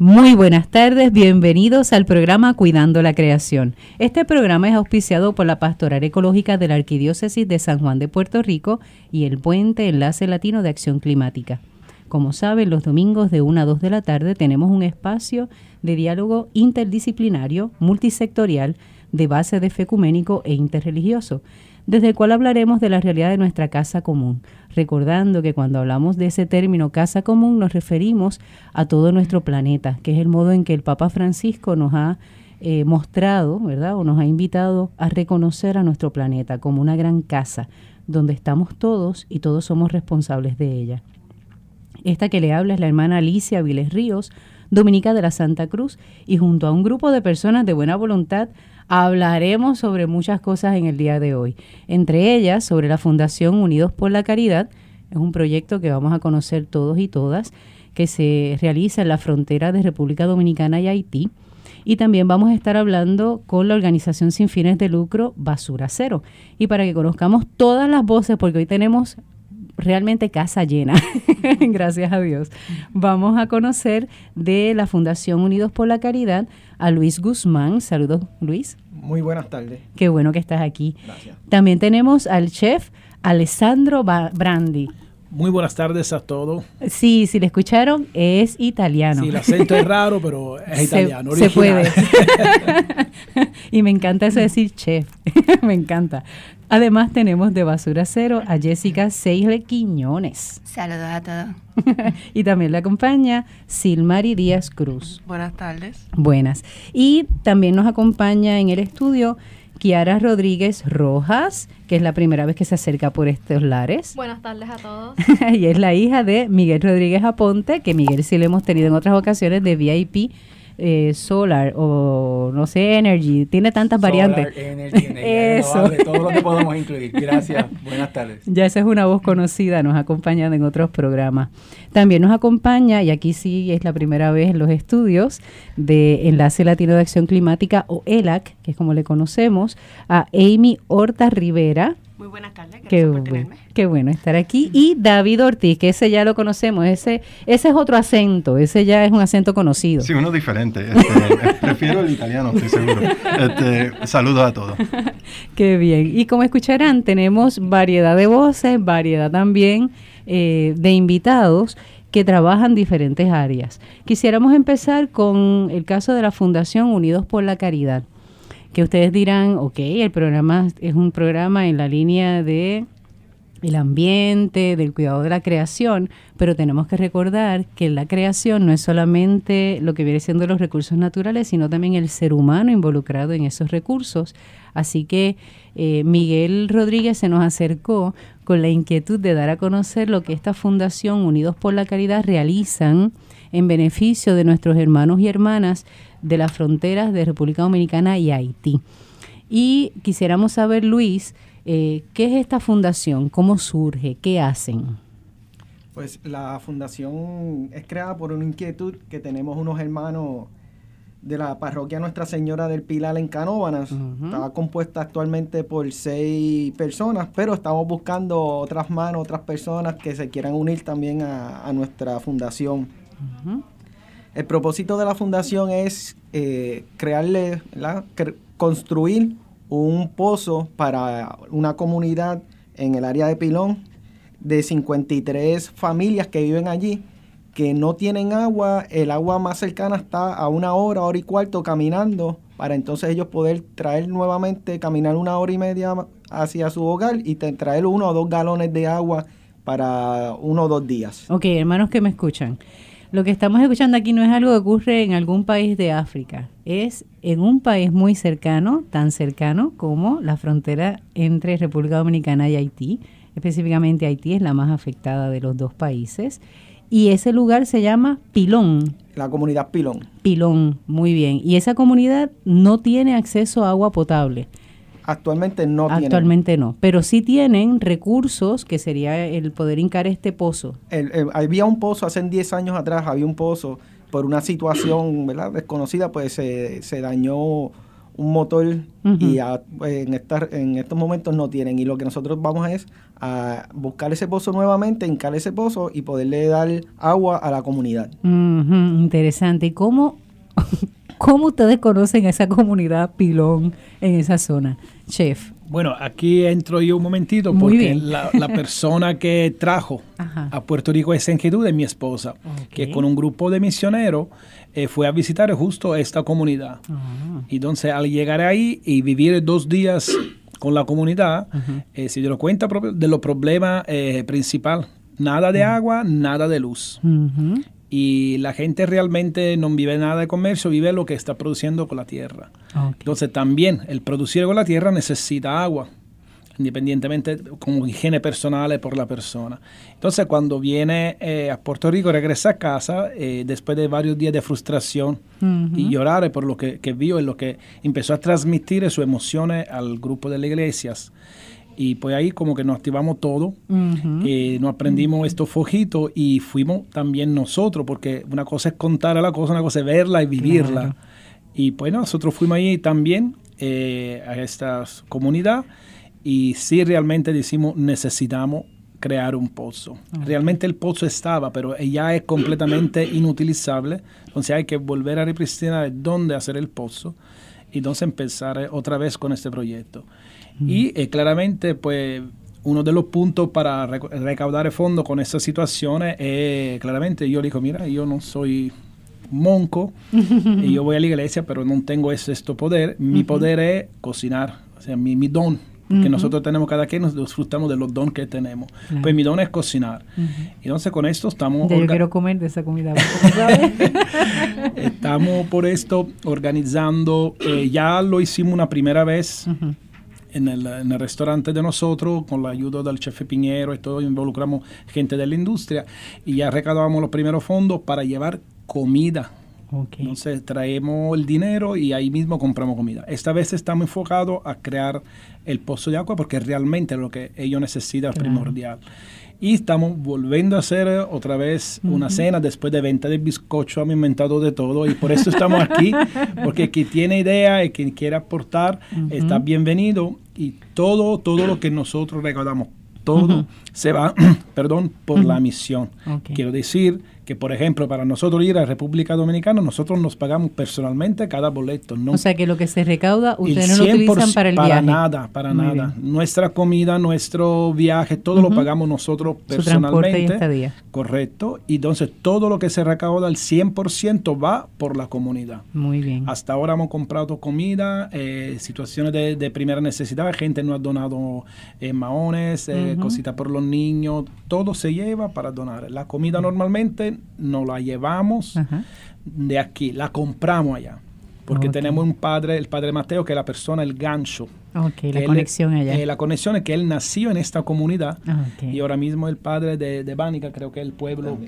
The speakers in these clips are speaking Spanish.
Muy buenas tardes, bienvenidos al programa Cuidando la Creación. Este programa es auspiciado por la Pastoral Ecológica de la Arquidiócesis de San Juan de Puerto Rico y el Puente Enlace Latino de Acción Climática. Como saben, los domingos de 1 a 2 de la tarde tenemos un espacio de diálogo interdisciplinario, multisectorial, de base de fe ecuménico e interreligioso desde el cual hablaremos de la realidad de nuestra casa común, recordando que cuando hablamos de ese término casa común nos referimos a todo nuestro planeta, que es el modo en que el Papa Francisco nos ha eh, mostrado, ¿verdad? O nos ha invitado a reconocer a nuestro planeta como una gran casa, donde estamos todos y todos somos responsables de ella. Esta que le habla es la hermana Alicia Viles Ríos, dominica de la Santa Cruz, y junto a un grupo de personas de buena voluntad hablaremos sobre muchas cosas en el día de hoy, entre ellas sobre la Fundación Unidos por la Caridad, es un proyecto que vamos a conocer todos y todas, que se realiza en la frontera de República Dominicana y Haití. Y también vamos a estar hablando con la organización sin fines de lucro Basura Cero. Y para que conozcamos todas las voces, porque hoy tenemos realmente casa llena, gracias a Dios. Vamos a conocer de la Fundación Unidos por la Caridad a Luis Guzmán. Saludos, Luis. Muy buenas tardes. Qué bueno que estás aquí. Gracias. También tenemos al chef Alessandro Brandi. Muy buenas tardes a todos. Sí, si le escucharon, es italiano. Sí, el acento es raro, pero es italiano. Se puede. y me encanta eso decir chef. me encanta. Además tenemos de Basura Cero a Jessica Seisle Quiñones. Saludos a todos. y también le acompaña Silmari Díaz Cruz. Buenas tardes. Buenas. Y también nos acompaña en el estudio Kiara Rodríguez Rojas, que es la primera vez que se acerca por estos lares. Buenas tardes a todos. y es la hija de Miguel Rodríguez Aponte, que Miguel sí le hemos tenido en otras ocasiones de VIP eh, solar o no sé, energy, tiene tantas variantes. Energy, Eso. todo lo que podemos incluir. Gracias, buenas tardes. Ya esa es una voz conocida, nos ha acompañado en otros programas. También nos acompaña, y aquí sí es la primera vez en los estudios de Enlace Latino de Acción Climática o ELAC, que es como le conocemos, a Amy Horta Rivera muy buenas tardes, qué por bueno, Qué bueno estar aquí. Y David Ortiz, que ese ya lo conocemos, ese, ese es otro acento, ese ya es un acento conocido. Sí, uno diferente. Este, prefiero el italiano, estoy seguro. Este, saludos a todos. qué bien. Y como escucharán, tenemos variedad de voces, variedad también eh, de invitados que trabajan diferentes áreas. Quisiéramos empezar con el caso de la Fundación Unidos por la Caridad que ustedes dirán, ok, el programa es un programa en la línea de el ambiente, del cuidado de la creación, pero tenemos que recordar que la creación no es solamente lo que viene siendo los recursos naturales, sino también el ser humano involucrado en esos recursos. Así que eh, Miguel Rodríguez se nos acercó con la inquietud de dar a conocer lo que esta Fundación Unidos por la Caridad realizan en beneficio de nuestros hermanos y hermanas de las fronteras de República Dominicana y Haití. Y quisiéramos saber, Luis, eh, ¿qué es esta fundación? ¿Cómo surge? ¿Qué hacen? Pues la fundación es creada por una inquietud que tenemos unos hermanos de la parroquia Nuestra Señora del Pilar en Canóvanas. Está compuesta actualmente por seis personas, pero estamos buscando otras manos, otras personas que se quieran unir también a, nuestra fundación. El propósito de la fundación es eh, crearle, construir un pozo para una comunidad en el área de Pilón de 53 familias que viven allí que no tienen agua, el agua más cercana está a una hora, hora y cuarto caminando, para entonces ellos poder traer nuevamente, caminar una hora y media hacia su hogar y traer uno o dos galones de agua para uno o dos días. Ok, hermanos que me escuchan. Lo que estamos escuchando aquí no es algo que ocurre en algún país de África, es en un país muy cercano, tan cercano como la frontera entre República Dominicana y Haití. Específicamente Haití es la más afectada de los dos países. Y ese lugar se llama Pilón. La comunidad Pilón. Pilón, muy bien. Y esa comunidad no tiene acceso a agua potable. Actualmente no Actualmente no, pero sí tienen recursos que sería el poder hincar este pozo. había un pozo hace 10 años atrás, había un pozo por una situación ¿verdad? desconocida, pues se, dañó un motor y en, estar, en estos momentos no tienen. Y lo que nosotros vamos es a buscar ese pozo nuevamente, hincar ese pozo y poderle dar agua a la comunidad. interesante. ¿Y cómo, cómo ustedes conocen esa comunidad pilón en esa zona, chef? Bueno, aquí entro yo un momentito porque la, persona que trajo a Puerto Rico esa inquietud es mi esposa, que con un grupo de misioneros eh, fue a visitar justo esta comunidad. Ah. Entonces, al llegar ahí y vivir dos días con la comunidad, eh, se dio cuenta de los problemas eh, principales. Nada de agua, nada de luz y la gente realmente no vive nada de comercio, vive lo que está produciendo con la tierra. Entonces también el producir con la tierra necesita agua, independientemente como higiene personal por la persona. Entonces cuando viene eh, a Puerto Rico, regresa a casa eh, después de varios días de frustración y llorar por lo que, que vio y lo que empezó a transmitir sus emociones al grupo de las iglesias y pues ahí como que nos activamos todo, eh, nos aprendimos estos fojitos y fuimos también nosotros, porque una cosa es contar a la cosa, una cosa es verla y vivirla. Y pues nosotros fuimos ahí también eh, a esta comunidad y sí realmente decimos necesitamos crear un pozo. Realmente el pozo estaba, pero ya es completamente inutilizable, entonces hay que volver a representar dónde hacer el pozo y entonces empezar eh, otra vez con este proyecto. Y eh, claramente, pues, uno de los puntos para recaudar el fondo con estas situaciones es, claramente, yo digo, mira, yo no soy monco y yo voy a la iglesia, pero no tengo ese este poder. Mi poder es cocinar, o sea, mi, mi don que nosotros tenemos cada quien, nos disfrutamos de los dones que tenemos. Pues mi don es cocinar. Entonces con esto estamos... Yo quiero comer de esa comida. estamos por esto organizando, eh, ya lo hicimos una primera vez. En el, en el, restaurante de nosotros, con la ayuda del chef Piñero y todo, involucramos gente de la industria y ya recaudamos los primeros fondos para llevar comida entonces traemos el dinero y ahí mismo compramos comida. Esta vez estamos enfocados a crear el pozo de agua porque realmente lo que ellos necesitan es primordial. Y estamos volviendo a hacer otra vez una cena después de venta de bizcocho, hemos inventado de todo y por eso estamos aquí, porque quien tiene idea y quien quiera aportar está bienvenido y todo, todo lo que nosotros recaudamos, todo se va, perdón, por la misión. Quiero decir que por ejemplo para nosotros ir a República Dominicana nosotros nos pagamos personalmente cada boleto no o sea que lo que se recauda ustedes no lo utilizan para el para viaje. nada para nada. nuestra comida nuestro viaje todo lo pagamos nosotros personalmente. correcto. Y entonces todo lo que se recauda el 100% va por la comunidad. Muy bien. Hasta ahora hemos comprado comida eh, situaciones de, primera necesidad. Gente nos ha donado eh, maones eh, cositas por los niños. Todo se lleva para donar. La comida normalmente nos la llevamos de aquí, la compramos allá. Porque tenemos un padre, el padre Mateo, que es la persona, el gancho. la conexión allá. Eh, la conexión es que él nació en esta comunidad y ahora mismo el padre de, de Bánica, creo que es el pueblo.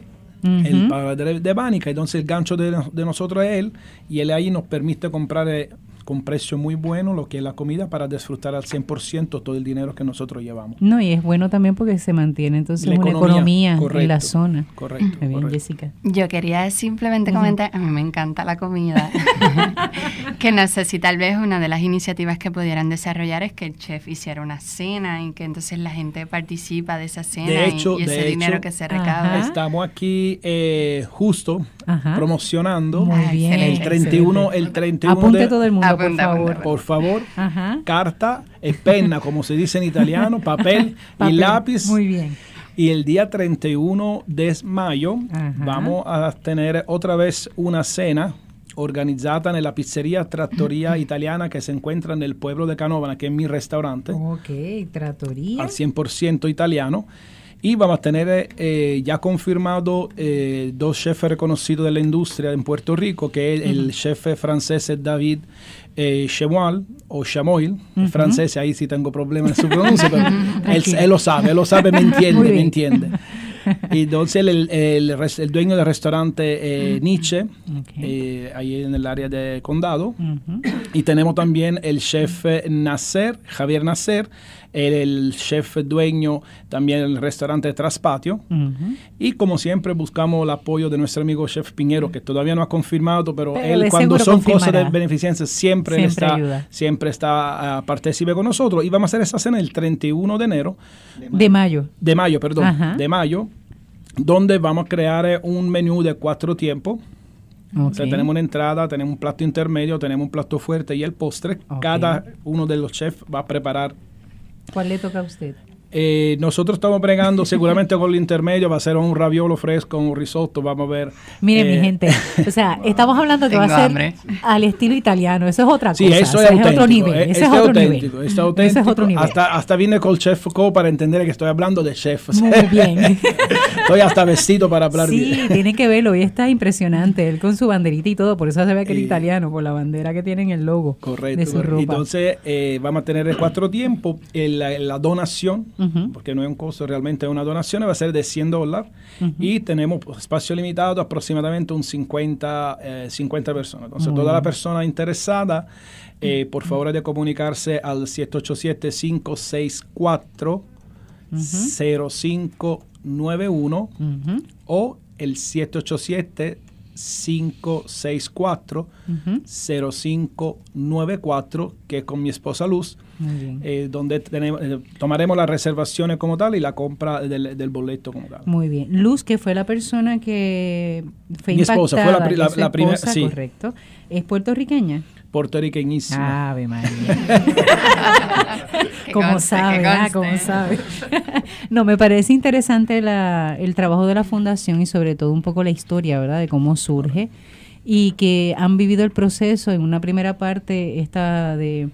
El padre de Bánica, entonces el gancho de, de, nosotros es él y él ahí nos permite comprar eh, con precio muy bueno lo que es la comida para disfrutar al 100% todo el dinero que nosotros llevamos. No, y es bueno también porque se mantiene entonces una economía, en la zona. Correcto. Muy bien, Jessica. Yo quería simplemente comentar, a mí me encanta la comida, que no sé si tal vez una de las iniciativas que pudieran desarrollar es que el chef hiciera una cena y que entonces la gente participa de esa cena y, ese dinero que se recauda. Estamos aquí eh, justo promocionando el 31, el 31 Apunte todo el mundo por favor. Por favor, carta e penna, como se dice en italiano, papel, y lápiz. Muy bien. Y el día 31 de mayo vamos a tener otra vez una cena organizada en la pizzería Trattoria Italiana que se encuentra en el pueblo de Canovana, que es mi restaurante. Ok, Trattoria. Al 100% italiano. Y vamos a tener eh, ya confirmado eh, dos chefs reconocidos de la industria en Puerto Rico, que es el chef francés David eh, Chemoil, o Chamoil, francés, ahí sí tengo problemas en su pronuncia, pero él, lo sabe, él lo sabe, me entiende, me entiende. y entonces el, el, el, dueño del restaurante eh, Nietzsche, eh, ahí en el área de condado. Y tenemos también el chef Nasser, Javier Nasser, el, chef dueño también del restaurante Traspatio. Y como siempre buscamos el apoyo de nuestro amigo chef Piñero, que todavía no ha confirmado, pero, él cuando son cosas de beneficencia siempre, siempre está, siempre está uh, participe con nosotros. Y vamos a hacer esa cena el 31 de enero. De mayo. De mayo, perdón. De mayo, donde vamos a crear eh, un menú de cuatro tiempos. O sea, tenemos una entrada, tenemos un plato intermedio, tenemos un plato fuerte y el postre. Cada uno de los chefs va a preparar ¿Cuál le toca a usted? Eh, nosotros estamos bregando seguramente con el intermedio, va a ser un raviolo fresco, un risotto, vamos a ver. Mire, mi eh, gente, o sea, estamos hablando que va a ser al estilo italiano, eso es otra cosa. Sí, eso es, otro nivel. Eh, ese es, otro nivel. Es auténtico. es otro nivel. Hasta, hasta vine con el chef Co para entender que estoy hablando de chef. Muy bien. estoy hasta vestido para hablar sí, bien. Sí, tienen que verlo, y está impresionante, él con su banderita y todo, por eso se ve que es italiano, por la bandera que tiene en el logo correcto, de su ropa. Entonces, vamos a tener el cuatro tiempos, la, la donación, porque no es un costo, realmente es una donación, va a ser de 100 dólares. Y tenemos espacio limitado, aproximadamente un 50, 50 eh, personas. Entonces, toda la persona interesada, eh, por favor, de comunicarse al 787-564. 0591 o el 787 564 0594 que es con mi esposa Luz eh, donde tenemos, eh, tomaremos las reservaciones como tal y la compra del, boleto como tal. Muy bien. Luz, que fue la persona que fue Mi esposa fue la, primera, sí. Correcto. ¿Es puertorriqueña? puertorriqueñísima. Ave María. como sabe, ah, como sabe. no, me parece interesante la, el trabajo de la fundación y sobre todo un poco la historia, ¿verdad? De cómo surge y que han vivido el proceso en una primera parte esta de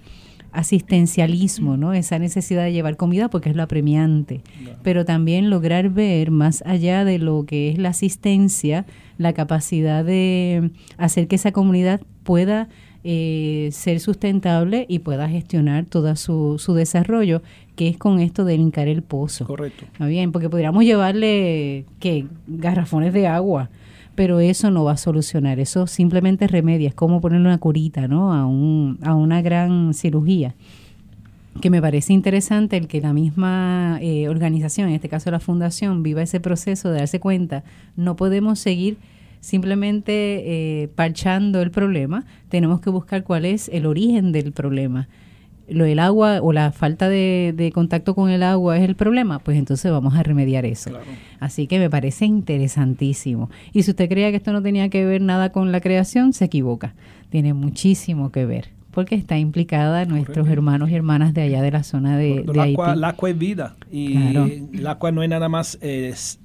asistencialismo, ¿no? Esa necesidad de llevar comida porque es la premiante, pero también lograr ver más allá de lo que es la asistencia, la capacidad de hacer que esa comunidad pueda eh, ser sustentable y pueda gestionar todo su, su desarrollo, que es con esto de hincar el pozo. Correcto. bien, porque podríamos llevarle que garrafones de agua, pero eso no va a solucionar, eso simplemente remedia, es como ponerle una curita ¿no? a, un, a una gran cirugía que me parece interesante el que la misma eh, organización, en este caso la fundación, viva ese proceso de darse cuenta, no podemos seguir simplemente eh, parchando el problema, tenemos que buscar cuál es el origen del problema lo del agua o la falta de, contacto con el agua es el problema, pues entonces vamos a remediar eso. Así que me parece interesantísimo. Y si usted creía que esto no tenía que ver nada con la creación, se equivoca. Tiene muchísimo que ver porque está implicada nuestros hermanos y hermanas de allá de la zona de, de Haití. El agua es vida y el agua no es nada más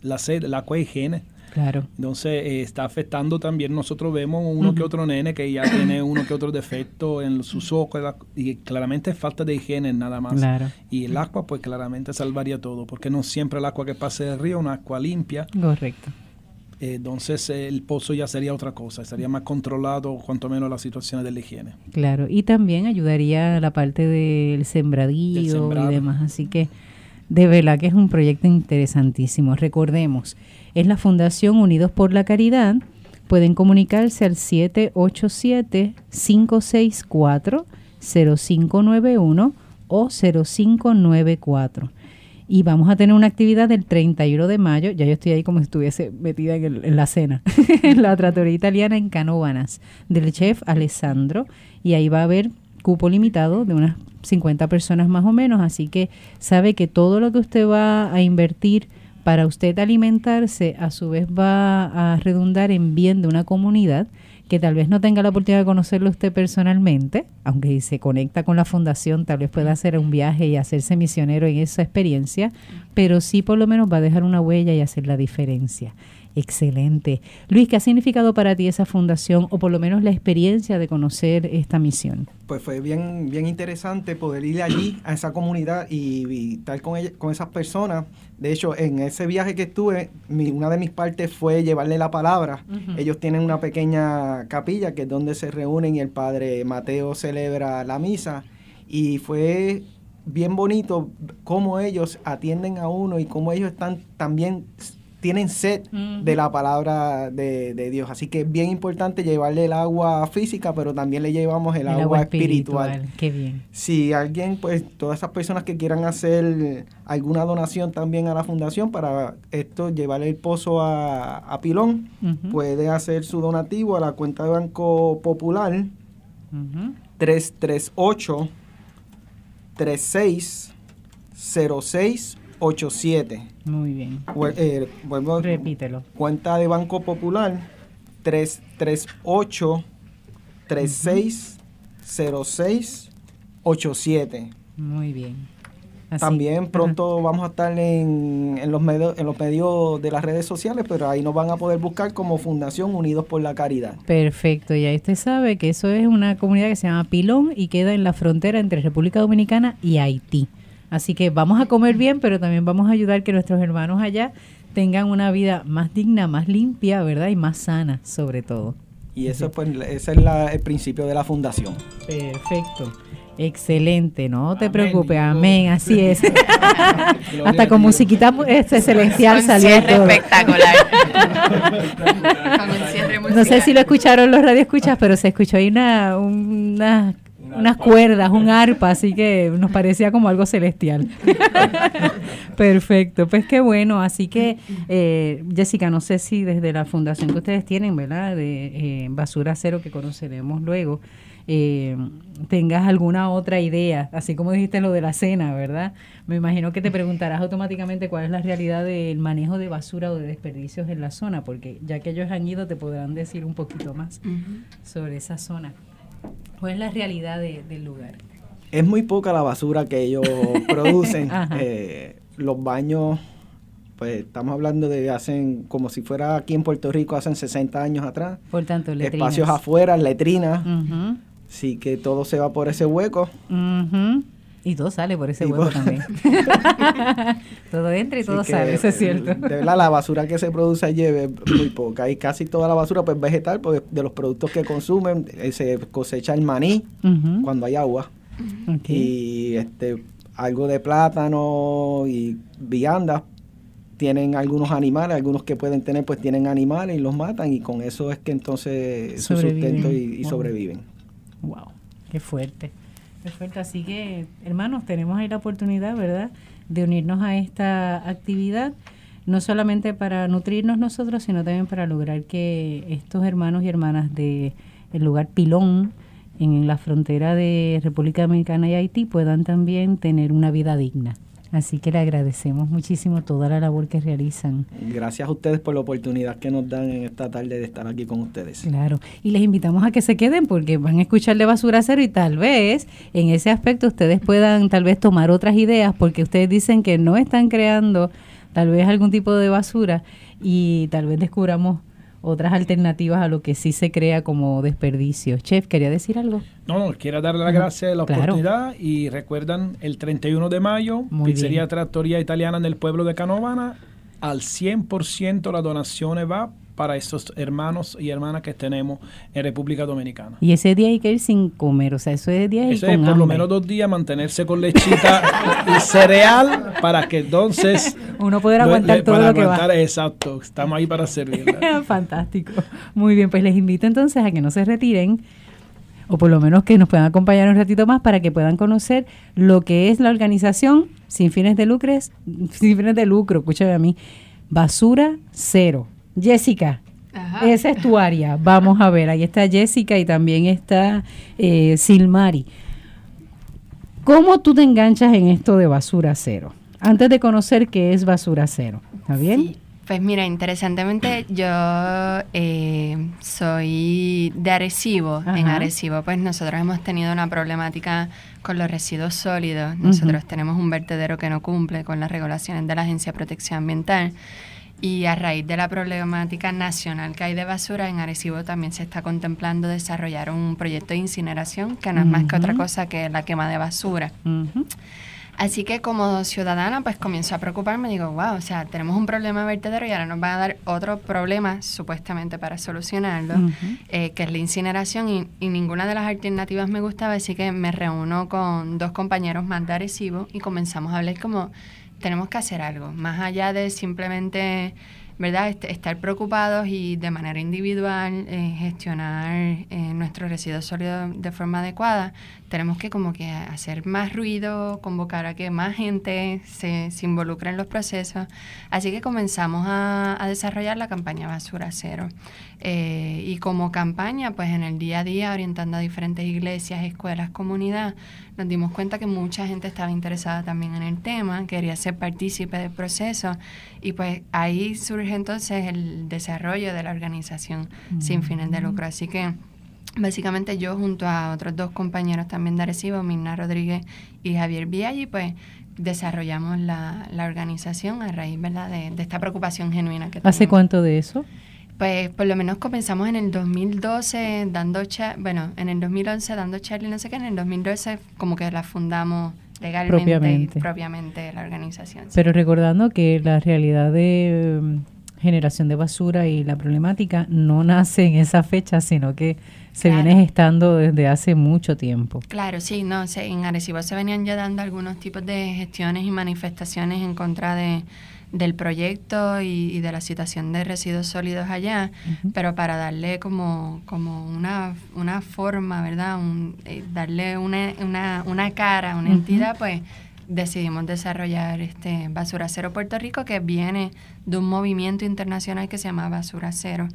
la sed, el agua es higiene. Claro. Entonces eh, está afectando también, nosotros vemos uno que otro nene que ya tiene uno que otro defecto en sus ojos y claramente es falta de higiene nada más. Claro. Y el agua pues claramente salvaría todo, porque no siempre el agua que pase del río es una agua limpia. Correcto. Eh, entonces el pozo ya sería otra cosa, estaría más controlado cuanto menos las situaciones de la higiene. Claro, y también ayudaría la parte del sembradío y demás, así que de verdad que es un proyecto interesantísimo. Recordemos, es la Fundación Unidos por la Caridad. Pueden comunicarse al 787-564-0591 o 0594. Y vamos a tener una actividad del 31 de mayo, ya yo estoy ahí como si estuviese metida en, la cena, en la trattoria italiana en Canóvanas, del chef Alessandro. Y ahí va a haber cupo limitado de unas 50 personas más o menos, así que sabe que todo lo que usted va a invertir para usted alimentarse, a su vez va a redundar en bien de una comunidad que tal vez no tenga la oportunidad de conocerlo usted personalmente, aunque se conecta con la fundación, tal vez pueda hacer un viaje y hacerse misionero en esa experiencia, pero sí por lo menos va a dejar una huella y hacer la diferencia. Excelente. Luis, ¿qué ha significado para ti esa fundación o por lo menos la experiencia de conocer esta misión? Pues fue bien, bien interesante poder ir allí a esa comunidad y, estar con, con esas personas. De hecho, en ese viaje que estuve, una de mis partes fue llevarle la palabra. Ellos tienen una pequeña capilla que es donde se reúnen y el padre Mateo celebra la misa. Y fue bien bonito cómo ellos atienden a uno y cómo ellos están también tienen sed de la palabra de, Dios. Así que es bien importante llevarle el agua física, pero también le llevamos el, agua, espiritual. Qué bien. Si alguien, pues todas esas personas que quieran hacer alguna donación también a la fundación para esto, llevarle el pozo a, Pilón, puede hacer su donativo a la cuenta de Banco Popular 338 3606 87. Muy bien. Eh, Repítelo. Cuenta de Banco Popular 338 3606 87. Muy bien. También pronto vamos a estar en, en, los medios, en los medios de las redes sociales, pero ahí nos van a poder buscar como Fundación Unidos por la Caridad. Perfecto, y ahí usted sabe que eso es una comunidad que se llama Pilón y queda en la frontera entre República Dominicana y Haití. Así que vamos a comer bien, pero también vamos a ayudar que nuestros hermanos allá tengan una vida más digna, más limpia, ¿verdad? Y más sana, sobre todo. Y eso pues, ese es el principio de la fundación. Perfecto. Excelente, no te preocupes, amén, así es. Hasta con musiquita este celestial salió espectacular. no sé si lo escucharon los radioescuchas, pero se escuchó ahí una, una unas cuerdas, un arpa, así que nos parecía como algo celestial. Perfecto, pues qué bueno. Así que, eh, Jessica, no sé si desde la fundación que ustedes tienen, ¿verdad? De eh, Basura Cero, que conoceremos luego, eh, tengas alguna otra idea, así como dijiste lo de la cena, ¿verdad? Me imagino que te preguntarás automáticamente cuál es la realidad del manejo de basura o de desperdicios en la zona, porque ya que ellos han ido te podrán decir un poquito más sobre esa zona. ¿Cuál es la realidad del lugar? Es muy poca la basura que ellos producen. Eh, los baños, pues estamos hablando de hacen, como si fuera aquí en Puerto Rico, hacen 60 años atrás. Por tanto, letrinas. Espacios afuera, letrinas. Sí que todo se va por ese hueco. Y todo sale por ese hueco también. todo entra y todo sale, eso es cierto. De verdad, la basura que se produce allí es muy poca. Y casi toda la basura pues vegetal, pues de los productos que consumen, eh, se cosecha el maní cuando hay agua. Y este algo de plátano y viandas. Tienen algunos animales, algunos que pueden tener, pues tienen animales y los matan y con eso es que entonces su sustento y, sobreviven. Wow, qué fuerte. Perfecto, así que hermanos, tenemos ahí la oportunidad, ¿verdad?, de unirnos a esta actividad, no solamente para nutrirnos nosotros, sino también para lograr que estos hermanos y hermanas de el lugar Pilón, en la frontera de República Dominicana y Haití, puedan también tener una vida digna. Así que le agradecemos muchísimo toda la labor que realizan. Gracias a ustedes por la oportunidad que nos dan en esta tarde de estar aquí con ustedes. Claro, y les invitamos a que se queden porque van a escuchar de Basura Cero y tal vez en ese aspecto ustedes puedan tal vez tomar otras ideas porque ustedes dicen que no están creando tal vez algún tipo de basura y tal vez descubramos otras alternativas a lo que sí se crea como desperdicio. Chef, ¿quería decir algo? No, no, quiero darle las gracias de la oportunidad y recuerdan el 31 de mayo, Muy Pizzería Trattoria Italiana en el pueblo de Canovana, al 100% la donaciones va para esos hermanos y hermanas que tenemos en República Dominicana. Y ese día hay que ir sin comer, o sea, eso es día Eso es por lo menos dos días mantenerse con lechita y cereal para que entonces uno pueda aguantar todo lo que va. Exacto, estamos ahí para servir. Fantástico. Muy bien, pues les invito entonces a que no se retiren o por lo menos que nos puedan acompañar un ratito más para que puedan conocer lo que es la organización sin fines de lucro, sin fines de lucro, escúchame a mí, Basura Cero. Jessica, esa es tu área. Vamos a ver, ahí está Jessica y también está eh, Silmari. ¿Cómo tú te enganchas en esto de basura cero? Antes de conocer qué es basura cero, ¿está bien? Pues mira, interesantemente yo eh, soy de Arecibo. En Arecibo pues nosotros hemos tenido una problemática con los residuos sólidos. Nosotros tenemos un vertedero que no cumple con las regulaciones de la Agencia de Protección Ambiental. Y a raíz de la problemática nacional que hay de basura, en Arecibo también se está contemplando desarrollar un proyecto de incineración que no es más que otra cosa que la quema de basura. Así que como ciudadana, pues comienzo a preocuparme, digo, wow, o sea, tenemos un problema de vertedero y ahora nos van a dar otro problema supuestamente para solucionarlo, eh, que es la incineración y, y, ninguna de las alternativas me gustaba, así que me reúno con dos compañeros más de Arecibo y comenzamos a hablar como tenemos que hacer algo, más allá de simplemente ¿verdad? estar preocupados y de manera individual eh, gestionar eh, nuestros residuos sólidos de forma adecuada, tenemos que como que hacer más ruido, convocar a que más gente se, se involucre en los procesos. Así que comenzamos a, a desarrollar la campaña Basura Cero. Eh, y como campaña, pues en el día a día, orientando a diferentes iglesias, escuelas, comunidad, nos dimos cuenta que mucha gente estaba interesada también en el tema, quería ser partícipe del proceso y pues ahí surge entonces el desarrollo de la organización sin fines de lucro. Así que básicamente yo junto a otros dos compañeros también de Arecibo, Mirna Rodríguez y Javier Viaggi, pues desarrollamos la, la organización a raíz ¿verdad? De, de esta preocupación genuina que ¿Hace cuánto de eso? Pues por lo menos comenzamos en el 2012 dando, bueno, en el 2011 dando charla y no sé qué, en el 2012 como que la fundamos legalmente propiamente, la organización. Pero recordando que la realidad de mm, generación de basura y la problemática no nace en esa fecha, sino que se viene gestando desde hace mucho tiempo. Claro, sí, no, en Arecibo se venían ya dando algunos tipos de gestiones y manifestaciones en contra de del proyecto y, de la situación de residuos sólidos allá, pero para darle como, como una, una forma, ¿verdad? Un, eh, darle una, una, una cara, una entidad, pues decidimos desarrollar este Basura Cero Puerto Rico, que viene de un movimiento internacional que se llama Basura Cero,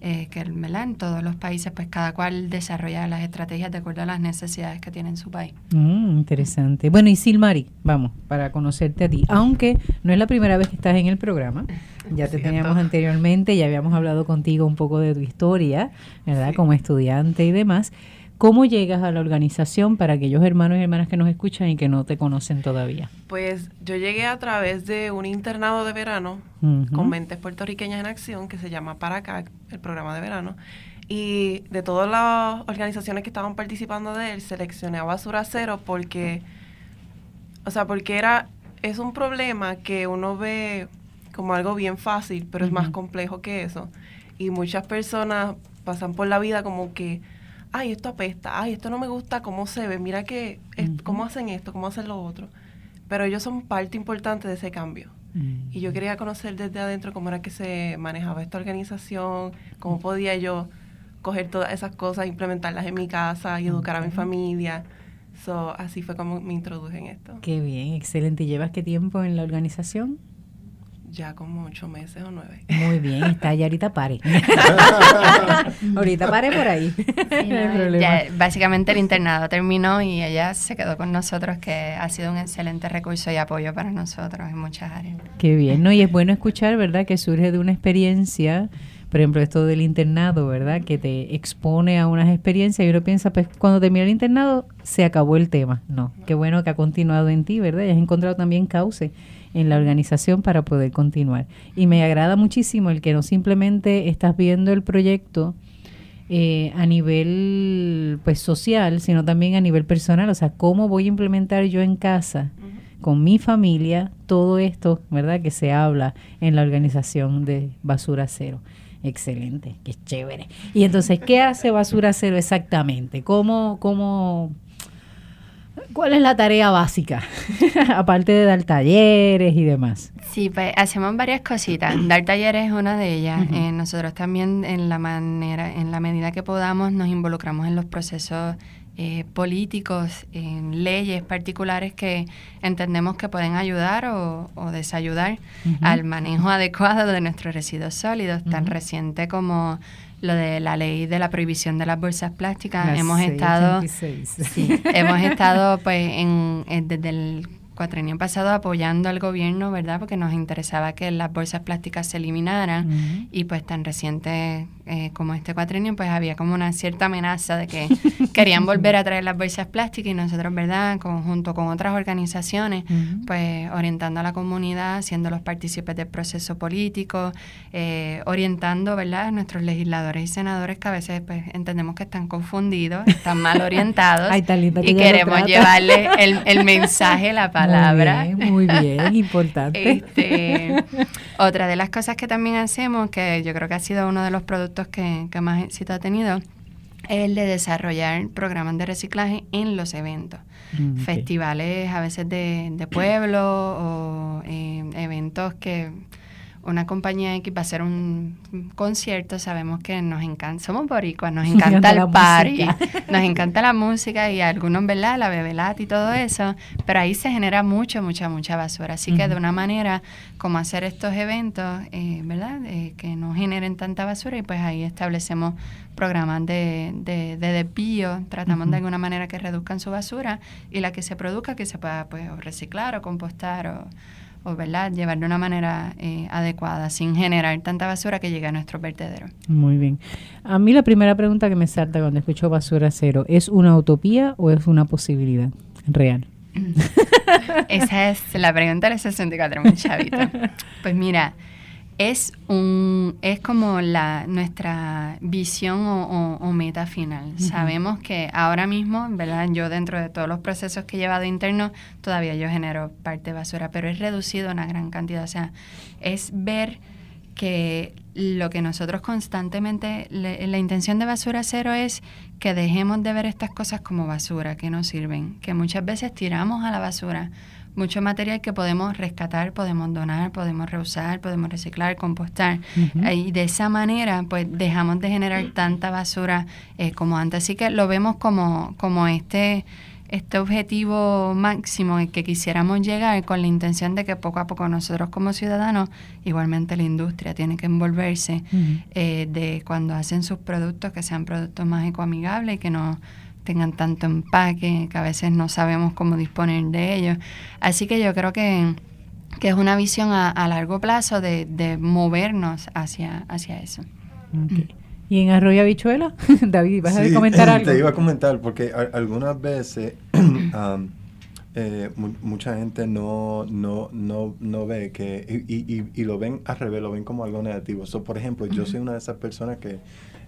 eh, que en todos los países, pues cada cual desarrolla las estrategias de acuerdo a las necesidades que tiene en su país. Mm, interesante. Bueno, y Silmari, vamos, para conocerte a ti, aunque no es la primera vez que estás en el programa, ya te teníamos anteriormente, ya habíamos hablado contigo un poco de tu historia, ¿verdad? Como estudiante y demás. ¿Cómo llegas a la organización para aquellos hermanos y hermanas que nos escuchan y que no te conocen todavía? Pues yo llegué a través de un internado de verano con mentes puertorriqueñas en acción que se llama Paracac, el programa de verano. Y de todas las organizaciones que estaban participando de él, seleccioné a Basura Cero porque, o sea, porque era, es un problema que uno ve como algo bien fácil, pero es más complejo que eso. Y muchas personas pasan por la vida como que ay, esto apesta, ay, esto no me gusta cómo se ve, mira que, cómo hacen esto, cómo hacen lo otro. Pero ellos son parte importante de ese cambio. Y yo quería conocer desde adentro cómo era que se manejaba esta organización, cómo podía yo coger todas esas cosas, implementarlas en mi casa y educar a mi familia. So, así fue como me introduje en esto. Qué bien, excelente. ¿Y llevas qué tiempo en la organización? Ya como ocho meses o nueve. Muy bien, está ya ahorita pare. ahorita pare por ahí. básicamente el internado terminó y ella se quedó con nosotros, que ha sido un excelente recurso y apoyo para nosotros en muchas áreas. Qué bien, ¿no? Y es bueno escuchar, ¿verdad?, que surge de una experiencia por ejemplo, esto del internado, ¿verdad? Que te expone a unas experiencias y uno piensa, pues cuando termina el internado se acabó el tema. No, qué bueno que ha continuado en ti, ¿verdad? Y has encontrado también cauce en la organización para poder continuar. Y me agrada muchísimo el que no simplemente estás viendo el proyecto eh, a nivel pues social, sino también a nivel personal, o sea, cómo voy a implementar yo en casa con mi familia todo esto, ¿verdad? Que se habla en la organización de Basura Cero. Excelente, qué chévere. Y entonces, ¿qué hace Basura Cero exactamente? ¿Cómo, cómo ¿Cuál es la tarea básica? Aparte de dar talleres y demás. Sí, pues hacemos varias cositas. Dar talleres es una de ellas. Eh, nosotros también en la manera, en la medida que podamos, nos involucramos en los procesos eh, políticos, en leyes particulares que entendemos que pueden ayudar o, desayudar al manejo adecuado de nuestros residuos sólidos, tan reciente como lo de la ley de la prohibición de las bolsas plásticas. hemos estado hemos estado pues en, desde el cuatrienio pasado apoyando al gobierno, ¿verdad? Porque nos interesaba que las bolsas plásticas se eliminaran y pues tan reciente eh, como este cuatrienio, pues había como una cierta amenaza de que querían volver a traer las bolsas plásticas y nosotros, ¿verdad? Conjunto con otras organizaciones, pues orientando a la comunidad, siendo los partícipes del proceso político, eh, orientando, ¿verdad? A nuestros legisladores y senadores que a veces pues entendemos que están confundidos, están mal orientados y queremos llevarle el, el, mensaje, la palabra. Muy bien, importante. Este, otra de las cosas que también hacemos, que yo creo que ha sido uno de los productos que, más éxito ha tenido es el de desarrollar programas de reciclaje en los eventos. Mm, festivales a veces de, pueblo o eh, eventos que una compañía X va a hacer un concierto, sabemos que nos encanta, somos boricuas, nos encanta el party, nos encanta la música y algunos, ¿verdad? La bebelata y todo eso, pero ahí se genera mucha, mucha, mucha basura. Así que de una manera como hacer estos eventos, eh, ¿verdad? Eh, que no generen tanta basura y pues ahí establecemos programas de, de, desvío, tratamos de alguna manera que reduzcan su basura y la que se produzca que se pueda pues reciclar o compostar o o ¿verdad? llevar de una manera eh, adecuada, sin generar tanta basura que llegue a nuestro vertedero. Muy bien. A mí la primera pregunta que me salta cuando escucho basura cero, ¿es una utopía o es una posibilidad real? Esa es la pregunta de 64, muy chavita. Pues mira, es un es como la nuestra visión o, meta final. Sabemos que ahora mismo, ¿verdad? Yo dentro de todos los procesos que he llevado internos, todavía yo genero parte de basura, pero es reducido una gran cantidad. O sea, es ver que lo que nosotros constantemente, la intención de basura cero es que dejemos de ver estas cosas como basura, que no sirven, que muchas veces tiramos a la basura mucho material que podemos rescatar, podemos donar, podemos reusar, podemos reciclar, compostar. Y de esa manera, pues dejamos de generar tanta basura eh, como antes. Así que lo vemos como, como este, este objetivo máximo en que quisiéramos llegar con la intención de que poco a poco nosotros como ciudadanos, igualmente la industria tiene que envolverse eh, de cuando hacen sus productos que sean productos más ecoamigables y que no tengan tanto empaque, que a veces no sabemos cómo disponer de ellos. Así que yo creo que, es una visión a, largo plazo de, movernos hacia, hacia eso. ¿Y en Arroyo Habichuela? David, ¿vas a comentar algo? Te iba a comentar, porque algunas veces eh, mucha gente no, no, no, no ve que, y, y, lo ven al revés, lo ven como algo negativo. So, por ejemplo, yo soy una de esas personas que,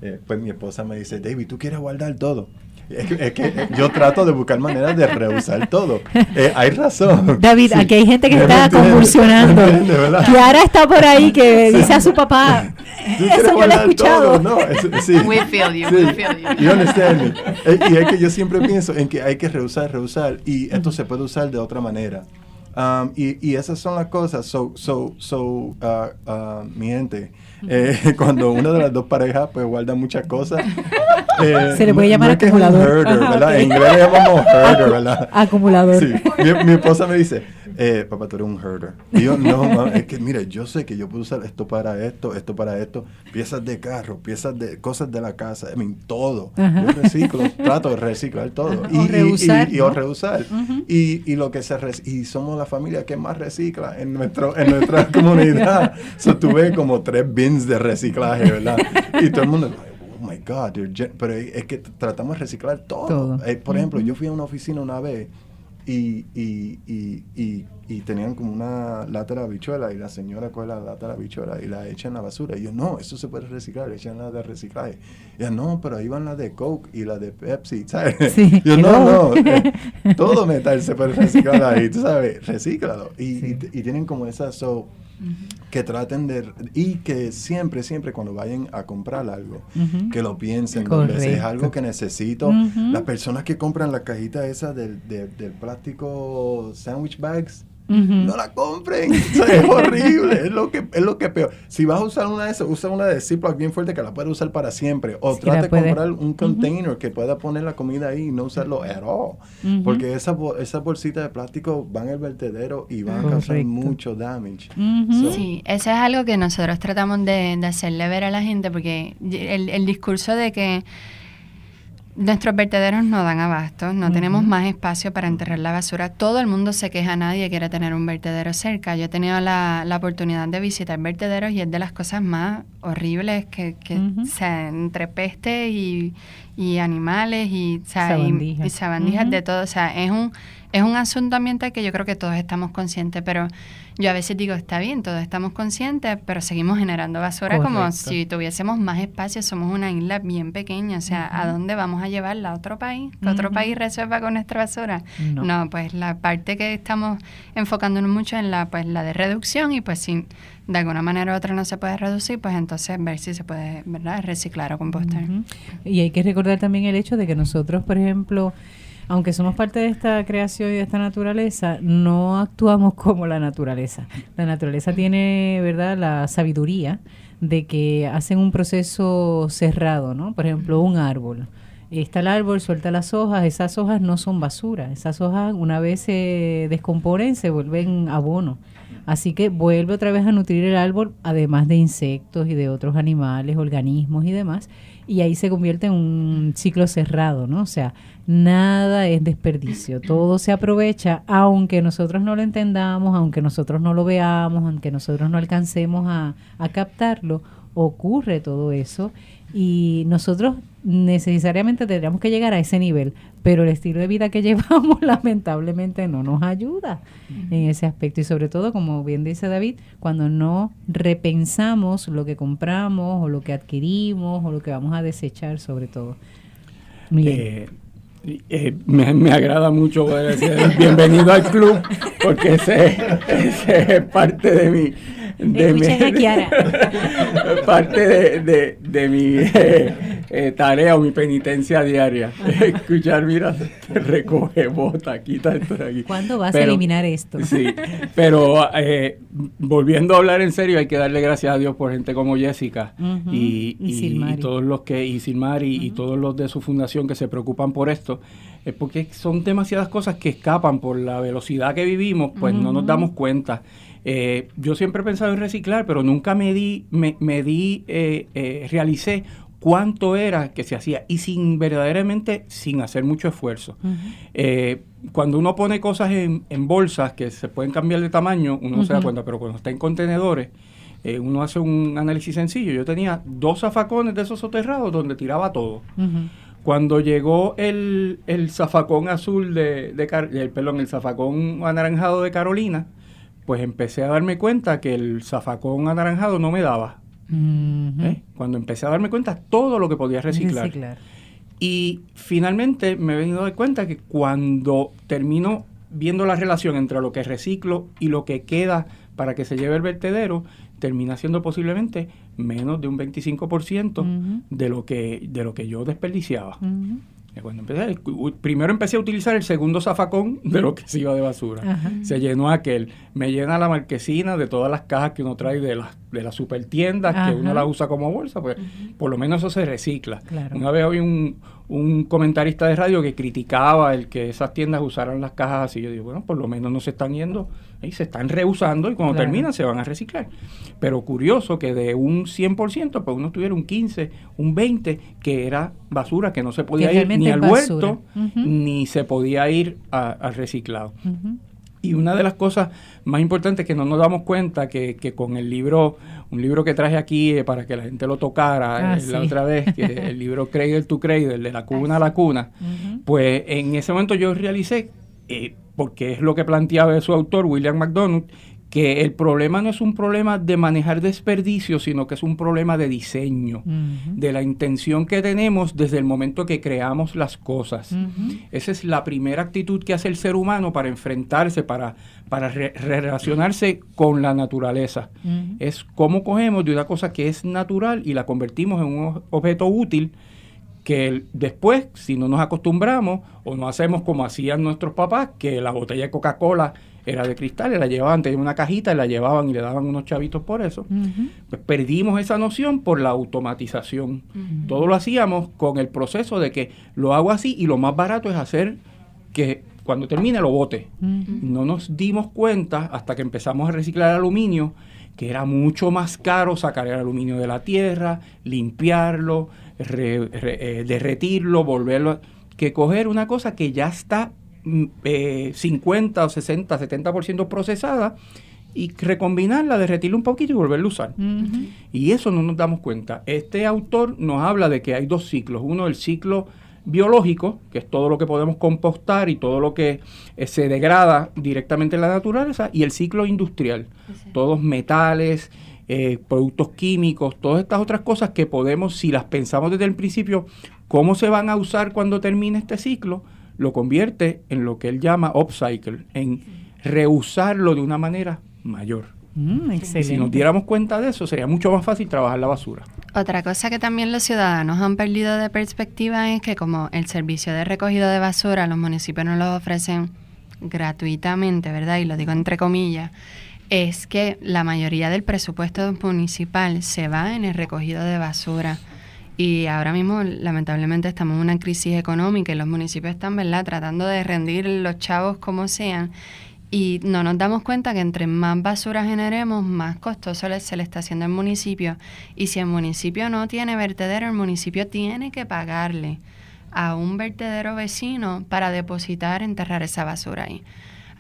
eh, pues mi esposa me dice, David, tú quieres guardar todo. Es que, yo trato de buscar maneras de reusar todo. Eh, hay razón. David, aquí hay gente que está convulsionando. Kiara está por ahí que dice a su papá, eso yo lo he escuchado. No, sí, we feel you, we feel you. You understand eh, y es que yo siempre pienso en que hay que reusar, reusar, y esto se puede usar de otra manera. Um, y, y, esas son las cosas. So, so, so, uh, uh, mi gente, eh, cuando una de las dos parejas pues guarda muchas cosas. Eh, Se le puede llamar acumulador. En inglés le llamamos herder, ¿verdad? Acumulador. Sí. Mi, mi, esposa me dice, eh, papá, tú eres un herder. Y yo, no, es que mire, yo sé que yo puedo usar esto para esto, esto para esto, piezas de carro, piezas de cosas de la casa, I mean, todo. Yo reciclo, trato de reciclar todo. Y, o reusar. Y, y, o reusar. y, y, lo que se y somos la familia que más recicla en, nuestro, en nuestra comunidad. So, tuve como tres bins de reciclaje, ¿verdad? Y todo el mundo, oh my God, pero es que tratamos de reciclar todo. Eh, por ejemplo, yo fui a una oficina una vez y, y, y, y, tenían como una lata de habichuela y la señora coge la lata de habichuela y la echa en la basura. Y yo, no, eso se puede reciclar, echan la de reciclaje. Y yo, no, pero ahí van las de Coke y las de Pepsi, ¿sabes? yo, no, no, eh, todo metal se puede reciclar ahí, tú sabes, recíclalo. Y, y, tienen como esa, so, que traten de y que siempre siempre cuando vayan a comprar algo que lo piensen es algo que necesito. Las personas que compran la cajita esa del, del plástico sandwich bags no la compren. es horrible. Es lo que es lo que peor. Si vas a usar una de esas, usa una de Ziploc bien fuerte que la puedes usar para siempre. O trate de comprar un container que pueda poner la comida ahí y no usarlo at all. Porque esa, esa bolsita de plástico van al vertedero y van a causar mucho damage. sí, eso es algo que nosotros tratamos de, de, hacerle ver a la gente porque el, el discurso de que Nuestros vertederos no dan abasto, no tenemos más espacio para enterrar la basura. Todo el mundo se queja, nadie quiere tener un vertedero cerca. Yo he tenido la, la oportunidad de visitar vertederos y es de las cosas más horribles que, que entre peste y, y animales y, sabandijas, y, sabandijas de todo. O sea, es un, es un asunto ambiental que yo creo que todos estamos conscientes, pero yo a veces digo, está bien, todos estamos conscientes, pero seguimos generando basura como si tuviésemos más espacio, somos una isla bien pequeña, o sea, ¿a dónde vamos a llevarla? ¿A otro país? ¿Que otro país resuelva con nuestra basura? No. pues la parte que estamos enfocándonos mucho en la, pues, la de reducción y pues si de alguna manera u otra no se puede reducir, pues entonces ver si se puede, ¿verdad?, reciclar o compostar. Y hay que recordar también el hecho de que nosotros, por ejemplo, aunque somos parte de esta creación y de esta naturaleza, no actuamos como la naturaleza. La naturaleza tiene, ¿verdad?, la sabiduría de que hacen un proceso cerrado, ¿no? Por ejemplo, un árbol. Está el árbol, suelta las hojas, esas hojas no son basura, esas hojas una vez se descomponen se vuelven abono. Así que vuelve otra vez a nutrir el árbol, además de insectos y de otros animales, organismos y demás, y ahí se convierte en un ciclo cerrado, ¿no? O sea, nada es desperdicio, todo se aprovecha, aunque nosotros no lo entendamos, aunque nosotros no lo veamos, aunque nosotros no alcancemos a, a captarlo, ocurre todo eso y nosotros necesariamente tendríamos que llegar a ese nivel, pero el estilo de vida que llevamos lamentablemente no nos ayuda en ese aspecto. Y sobre todo, como bien dice David, cuando no repensamos lo que compramos o lo que adquirimos o lo que vamos a desechar sobre todo. Eh, eh, me, agrada mucho decir bienvenido al club porque ese, ese es parte de mi de mi, parte de, de, mi eh, eh, tarea o mi penitencia diaria. Escuchar, mira, recoge, bota, quita esto de aquí. ¿Cuándo vas a eliminar esto? Sí, pero volviendo a hablar en serio, hay que darle gracias a Dios por gente como Jessica y, y, todos los que, y Silmari y todos los de su fundación que se preocupan por esto, porque son demasiadas cosas que escapan por la velocidad que vivimos, pues no nos damos cuenta. Eh, yo siempre he pensado en reciclar, pero nunca me di, me, di, eh, eh, realicé cuánto era que se hacía y sin verdaderamente sin hacer mucho esfuerzo. cuando uno pone cosas en, bolsas que se pueden cambiar de tamaño, uno no se da cuenta, pero cuando está en contenedores, uno hace un análisis sencillo. Yo tenía dos zafacones de esos soterrados donde tiraba todo. Cuando llegó el, el zafacón azul de, de, el, perdón, el zafacón anaranjado de Carolina, pues empecé a darme cuenta que el zafacón anaranjado no me daba. ¿Eh? Cuando empecé a darme cuenta todo lo que podía reciclar. Y finalmente me he venido a dar cuenta que cuando termino viendo la relación entre lo que reciclo y lo que queda para que se lleve el vertedero, termina siendo posiblemente menos de un 25% de, lo que, de lo que yo desperdiciaba. Cuando empecé, primero empecé a utilizar el segundo zafacón de lo que se iba de basura. Se llenó aquel. Me llena la marquesina de todas las cajas que uno trae de las de las super tiendas que uno la usa como bolsa, pues por lo menos eso se recicla. Una vez había un, un comentarista de radio que criticaba el que esas tiendas usaran las cajas así. Yo digo, bueno, por lo menos no se están yendo, ahí se están reusando y cuando terminan se van a reciclar. Pero curioso que de un 100%, pues uno tuviera un 15, un 20, que era basura, que no se podía ir ni al huerto, ni se podía ir al reciclado. Y una de las cosas más importantes que no nos damos cuenta que, que con el libro, un libro que traje aquí eh, para que la gente lo tocara ah, eh, la otra vez, que el libro Cradle to Cradle, de la cuna a la cuna, pues en ese momento yo realicé, eh, porque es lo que planteaba su autor, William McDonald, que el problema no es un problema de manejar desperdicios, sino que es un problema de diseño, de la intención que tenemos desde el momento que creamos las cosas. Esa es la primera actitud que hace el ser humano para enfrentarse, para, para relacionarse con la naturaleza. Es cómo cogemos de una cosa que es natural y la convertimos en un objeto útil que después, si no nos acostumbramos o no hacemos como hacían nuestros papás, que la botella de Coca-Cola era de cristal, y la llevaban, tenían una cajita y la llevaban y le daban unos chavitos por eso. Pues perdimos esa noción por la automatización. Todo lo hacíamos con el proceso de que lo hago así y lo más barato es hacer que cuando termine lo bote. No nos dimos cuenta hasta que empezamos a reciclar aluminio que era mucho más caro sacar el aluminio de la tierra, limpiarlo, eh, derretirlo, volverlo, que coger una cosa que ya está 50 eh, o 60, 70% procesada y recombinarla, derretirla un poquito y volverla a usar. Y eso no nos damos cuenta. Este autor nos habla de que hay dos ciclos. Uno, el ciclo biológico, que es todo lo que podemos compostar y todo lo que eh, se degrada directamente en la naturaleza, y el ciclo industrial, todos metales, eh, productos químicos, todas estas otras cosas que podemos, si las pensamos desde el principio, cómo se van a usar cuando termine este ciclo, lo convierte en lo que él llama upcycle, en reusarlo de una manera mayor. Mm, y si nos diéramos cuenta de eso, sería mucho más fácil trabajar la basura. Otra cosa que también los ciudadanos han perdido de perspectiva es que como el servicio de recogido de basura los municipios no lo ofrecen gratuitamente, ¿verdad? Y lo digo entre comillas, es que la mayoría del presupuesto municipal se va en el recogido de basura. Y ahora mismo, lamentablemente, estamos en una crisis económica y los municipios están, ¿verdad?, tratando de rendir los chavos como sean. Y no nos damos cuenta que entre más basura generemos, más costoso se le está haciendo al municipio. Y si el municipio no tiene vertedero, el municipio tiene que pagarle a un vertedero vecino para depositar, enterrar esa basura ahí.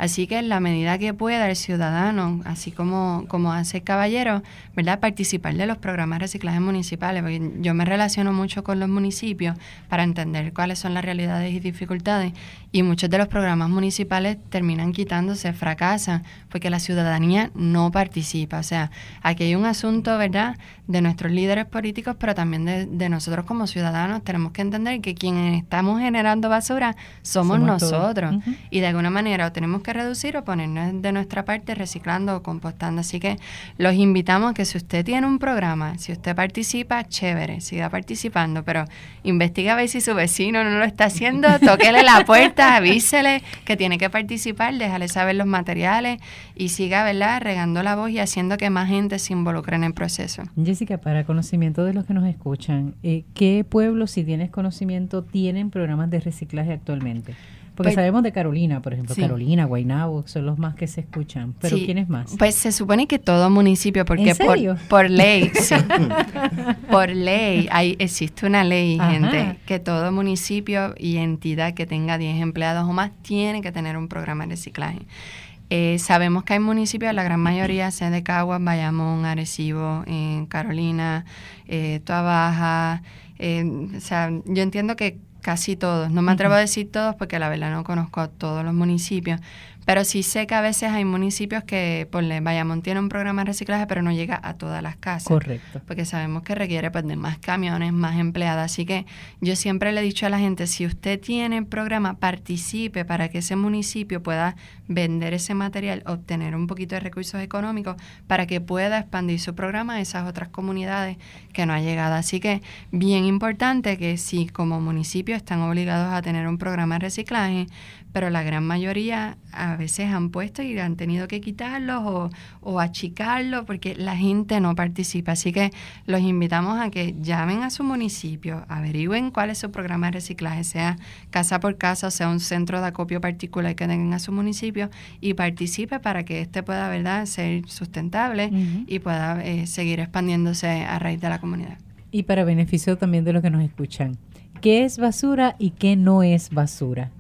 Así que en la medida que pueda el ciudadano, así como, como hace el caballero, ¿verdad? participar de los programas de reciclaje municipales, porque yo me relaciono mucho con los municipios para entender cuáles son las realidades y dificultades, y muchos de los programas municipales terminan quitándose, fracasan, porque la ciudadanía no participa. O sea, aquí hay un asunto, ¿verdad?, de nuestros líderes políticos, pero también de, nosotros como ciudadanos. Tenemos que entender que quienes estamos generando basura somos, nosotros. Y de alguna manera o tenemos que reducir o ponernos de nuestra parte reciclando o compostando. Así que los invitamos a que si usted tiene un programa, si usted participa, chévere, siga participando, pero investiga a ver si su vecino no lo está haciendo, tóquele la puerta, avísele que tiene que participar, déjale saber los materiales y siga, ¿verdad?, regando la voz y haciendo que más gente se involucre en el proceso. Jessica, para conocimiento de los que nos escuchan, eh, ¿qué pueblos, si tienes conocimiento, tienen programas de reciclaje actualmente? Porque sabemos de Carolina, por ejemplo, Carolina, Guaynabo, son los más que se escuchan. Pero ¿quiénes más? Pues se supone que todo municipio, porque Por, por ley, sí, por ley, hay, existe una ley, gente, que todo municipio y entidad que tenga 10 empleados o más tiene que tener un programa de reciclaje. Eh, sabemos que hay municipios, la gran mayoría, sea de Caguas, Bayamón, Arecibo, en Carolina, eh, Baja. Eh, o sea, yo entiendo que casi todos. No me atrevo a decir todos porque la verdad no conozco a todos los municipios, pero sí sé que a veces hay municipios que, por Bayamón tiene un programa de reciclaje, pero no llega a todas las casas. Correcto. Porque sabemos que requiere pues, de más camiones, más empleadas. Así que yo siempre le he dicho a la gente, si usted tiene el programa, participe para que ese municipio pueda vender ese material, obtener un poquito de recursos económicos para que pueda expandir su programa a esas otras comunidades que no ha llegado. Así que bien importante que si como municipio están obligados a tener un programa de reciclaje, pero la gran mayoría a veces han puesto y han tenido que quitarlos o, o achicarlos porque la gente no participa. Así que los invitamos a que llamen a su municipio, averigüen cuál es su programa de reciclaje, sea casa por casa sea un centro de acopio particular que tengan a su municipio y participe para que este pueda ¿verdad? ser sustentable y pueda eh, seguir expandiéndose a raíz de la comunidad. Y para beneficio también de los que nos escuchan, ¿qué es basura y qué no es basura?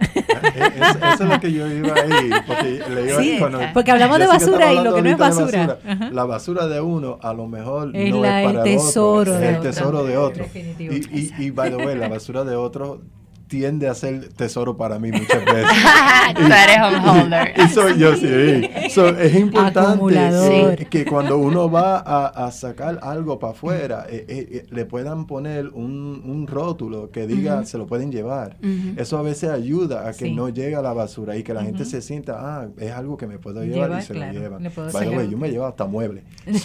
Eso, es lo que yo iba ahí. Porque, le porque hablamos de basura y lo que no es basura. La basura de uno a lo mejor no es para el tesoro, otro, de, el tesoro de otro. Y, y, y, by the way, la basura de otro tiende a ser tesoro para mí muchas veces. Tú eres homeholder. y soy yo, sí. es importante que, cuando uno va a, sacar algo para afuera, eh, eh, eh, le puedan poner un, un rótulo que diga se lo pueden llevar. Eso a veces ayuda a que no llegue a la basura y que la gente se sienta, ah, es algo que me puedo llevar y se lo llevan. yo me llevo hasta muebles.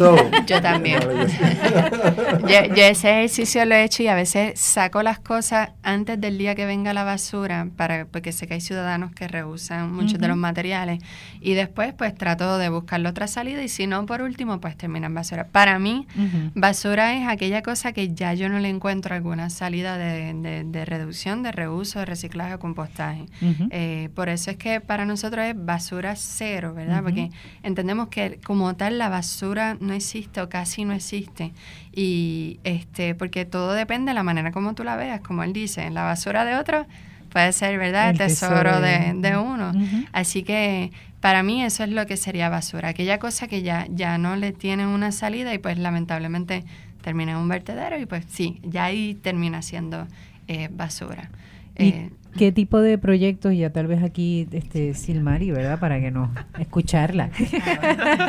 yo también. yo, yo ese ejercicio lo he hecho y a veces saco las cosas antes del día que venga la basura, para, porque sé que hay ciudadanos que rehusan muchos de los materiales, y después pues trato de buscar otra salida y si no, por último, pues termina en basura. Para mí, basura es aquella cosa que ya yo no le encuentro alguna salida de, de, reducción, de reuso, de reciclaje o compostaje. Eh, por eso es que para nosotros es basura cero, ¿verdad? Porque entendemos que como tal la basura no existe o casi no existe. Y este, porque todo depende de la manera como tú la veas, como él dice, la basura de otro puede ser, ¿verdad?, el, tesoro, de, uno. Así que para mí eso es lo que sería basura, aquella cosa que ya, ya no le tiene una salida y pues lamentablemente termina en un vertedero y pues sí, ya ahí termina siendo eh, basura. Eh, ¿Qué tipo de proyectos, ya tal vez aquí, este, Silmari, ¿verdad? Para que nos escucharla.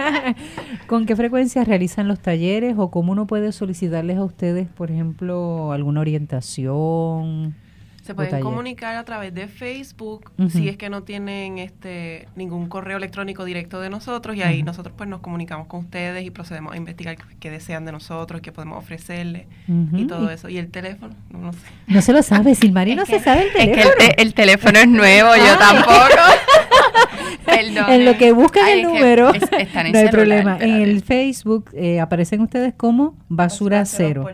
¿Con qué frecuencia realizan los talleres o cómo uno puede solicitarles a ustedes, por ejemplo, alguna orientación? Se pueden comunicar a través de Facebook si es que no tienen este ningún correo electrónico directo de nosotros y ahí nosotros pues nos comunicamos con ustedes y procedemos a investigar qué, desean de nosotros, qué podemos ofrecerles y todo eso. Y el teléfono, no, sé. No se lo sabe, Silmarí no se sabe el teléfono. Es que el, teléfono es nuevo, yo ah. en lo que buscan el número, no hay problema. En el Facebook eh, aparecen ustedes como Basura, Cero.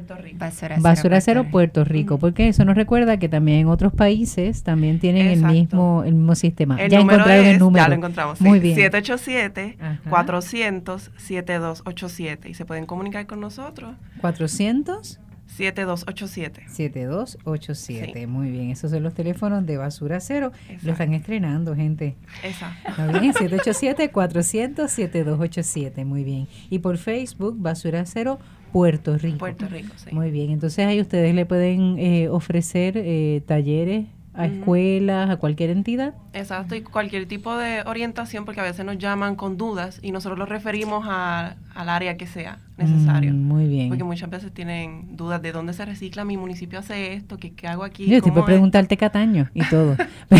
Basura, Cero, Puerto Rico. Porque eso nos recuerda que también en otros países también tienen el mismo el mismo sistema. ya encontraron el número. Ya lo encontramos. Muy bien. 787-400-7287. Y se pueden comunicar con nosotros. 400 7287. 7287, muy bien. Esos son los teléfonos de Basura Cero. Lo están estrenando, gente. Exacto. Muy bien, 787-400-7287, muy bien. Y por Facebook, Basura Cero Puerto Rico. Puerto Rico, sí. Muy bien, entonces ahí ustedes le pueden eh, ofrecer eh, talleres a escuelas, a cualquier entidad. Exacto, y cualquier tipo de orientación, porque a veces nos llaman con dudas y nosotros los referimos al área que sea necesario. Mm, muy bien. Porque muchas veces tienen dudas de dónde se recicla, mi municipio hace esto, qué, qué hago aquí. Yo te puedo preguntarte Cataño y todo.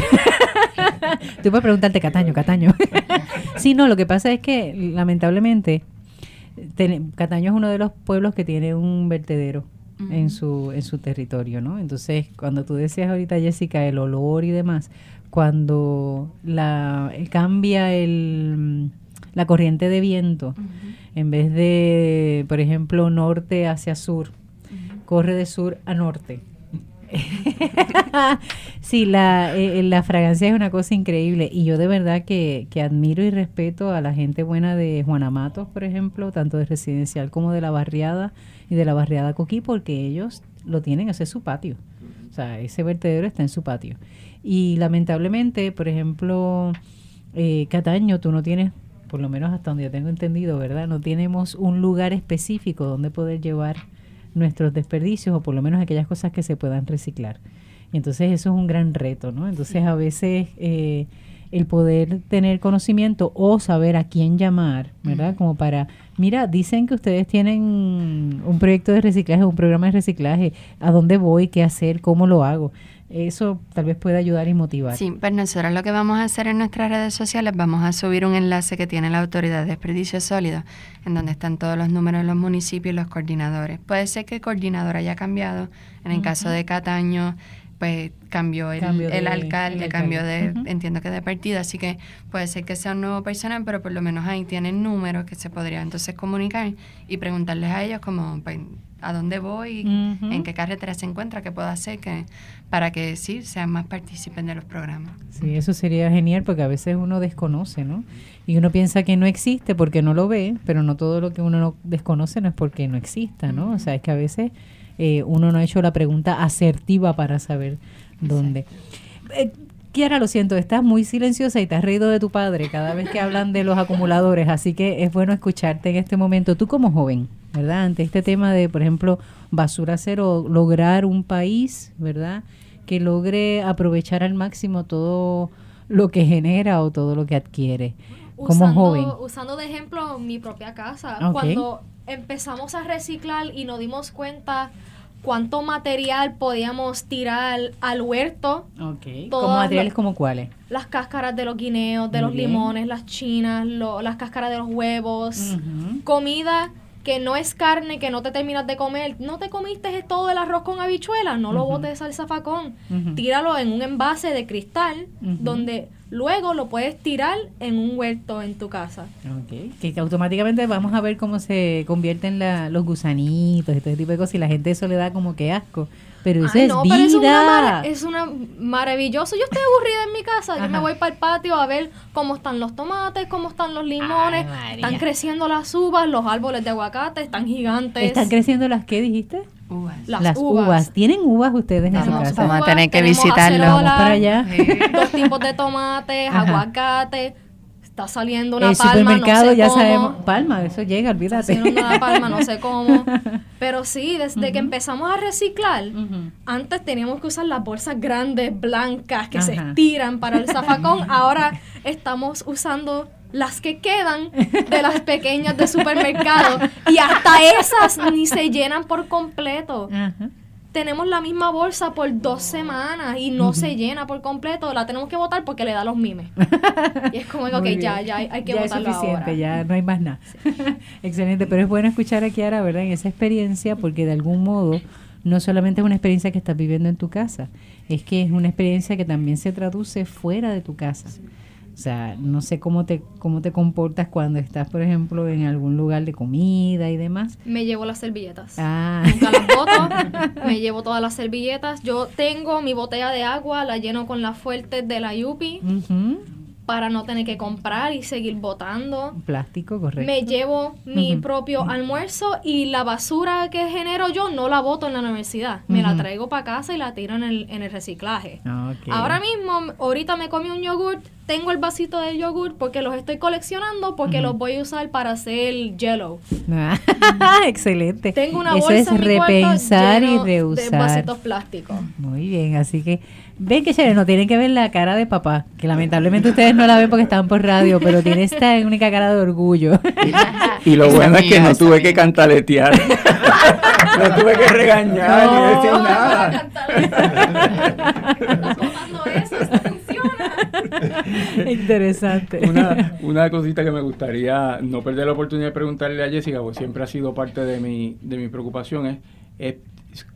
tú puedes preguntarte Cataño, Cataño. sí, no, lo que pasa es que lamentablemente Cataño es uno de los pueblos que tiene un vertedero en, su, en su territorio, ¿no? Entonces, cuando tú decías ahorita, Jessica, el olor y demás, cuando la, cambia el, la corriente de viento, en vez de, por ejemplo, norte hacia sur, corre de sur a norte. sí, la, eh, la fragancia es una cosa increíble y yo de verdad que, que, admiro y respeto a la gente buena de Juanamatos, por ejemplo, tanto de residencial como de la barriada y de la barriada Coquí, porque ellos lo tienen, ese es su patio. O sea, ese vertedero está en su patio. Y lamentablemente, por ejemplo, eh, Cataño, tú no tienes, por lo menos hasta donde yo tengo entendido, ¿verdad? No tenemos un lugar específico donde poder llevar nuestros desperdicios o por lo menos aquellas cosas que se puedan reciclar. Y entonces eso es un gran reto, ¿no? Entonces a veces eh, el poder tener conocimiento o saber a quién llamar, ¿verdad? Como para, mira, dicen que ustedes tienen un proyecto de reciclaje, un programa de reciclaje, ¿a dónde voy? ¿Qué hacer? ¿Cómo lo hago? Eso tal vez pueda ayudar y motivar. Sí, pues nosotros lo que vamos a hacer en nuestras redes sociales, vamos a subir un enlace que tiene la Autoridad de Desperdicio Sólido, en donde están todos los números de los municipios y los coordinadores. Puede ser que el coordinador haya cambiado, en el caso de Cataño, pues cambió el, el alcalde, cambió de, entiendo que de partido, así que puede ser que sea un nuevo personal, pero por lo menos ahí tienen números que se podría entonces comunicar y preguntarles a ellos como, pues, a dónde voy, en qué carretera se encuentra, qué puedo hacer que, para que sí sean más partícipes de los programas. Sí, eso sería genial porque a veces uno desconoce, ¿no? Y uno piensa que no existe porque no lo ve, pero no todo lo que uno no desconoce no es porque no exista, ¿no? O sea, es que a veces eh, uno no ha hecho la pregunta asertiva para saber dónde. Eh, Kiara, lo siento, estás muy silenciosa y te has reído de tu padre cada vez que hablan de los acumuladores, así que es bueno escucharte en este momento. Tú como joven, ¿verdad? Ante este tema de, por ejemplo, basura cero, lograr un país, ¿verdad? Que logre aprovechar al máximo todo lo que genera o todo lo que adquiere. Como joven. Usando de ejemplo mi propia casa. Cuando empezamos a reciclar y nos dimos cuenta cuánto material podíamos tirar al huerto. Ok. ¿Como materiales como cuáles? Las cáscaras de los guineos, de los limones, las chinas, las cáscaras de los huevos, comida que no es carne, que no te terminas de comer, no te comiste todo el arroz con habichuelas, no lo botes al zafacón, tíralo en un envase de cristal donde luego lo puedes tirar en un huerto en tu casa. Okay. Que automáticamente vamos a ver cómo se convierten la, los gusanitos y todo ese tipo de cosas y la gente eso le da como que asco. Pero eso es vida. es, una es una maravilloso. Yo estoy aburrida en mi casa. Yo me voy para el patio a ver cómo están los tomates, cómo están los limones. están creciendo las uvas, los árboles de aguacate están gigantes. ¿Están creciendo las qué dijiste? Uvas. Las, uvas. ¿Tienen uvas ustedes en su casa? Vamos a tener que visitarlos. Vamos para allá. Dos tipos de tomates, aguacate está saliendo una el palma. supermercado no sé ya cómo. sabemos. Palma, eso llega, olvídate. Está una palma, no sé cómo. Pero sí, desde que empezamos a reciclar, antes teníamos que usar las bolsas grandes, blancas, que se estiran para el zafacón. Ahora estamos usando las que quedan de las pequeñas de supermercado y hasta esas ni se llenan por completo. tenemos la misma bolsa por dos semanas y no se llena por completo, la tenemos que votar porque le da los mimes. y es como, ok, ya, ya hay, que ya es suficiente, ya no hay más nada. Excelente, pero es bueno escuchar a Kiara, ¿verdad? En esa experiencia, porque de algún modo no solamente es una experiencia que estás viviendo en tu casa, es que es una experiencia que también se traduce fuera de tu casa. O sea, no sé cómo te, cómo te comportas cuando estás, por ejemplo, en algún lugar de comida y demás. Me llevo las servilletas. Ah. Nunca las boto. me llevo todas las servilletas. Yo tengo mi botella de agua, la lleno con las fuertes de la Yupi para no tener que comprar y seguir botando. Plástico, correcto. Me llevo mi propio almuerzo y la basura que genero yo no la boto en la universidad. Me la traigo para casa y la tiro en el, en el reciclaje. Ahora mismo, ahorita me comí un yogurt, tengo el vasito del yogurt porque los estoy coleccionando porque los voy a usar para hacer jello. Excelente. Tengo una bolsa es repensar y reusar. de vasitos plásticos. Muy bien, así que Ven que chévere, no tienen que ver la cara de papá, que lamentablemente ustedes no la ven porque están por radio, pero tiene esta única cara de orgullo. Y, lo bueno es que no tuve que cantaletear. no tuve que regañar ni decir nada. Interesante. Una, una cosita que me gustaría no perder la oportunidad de preguntarle a Jessica, porque siempre ha sido parte de mi, de mi preocupación, es, es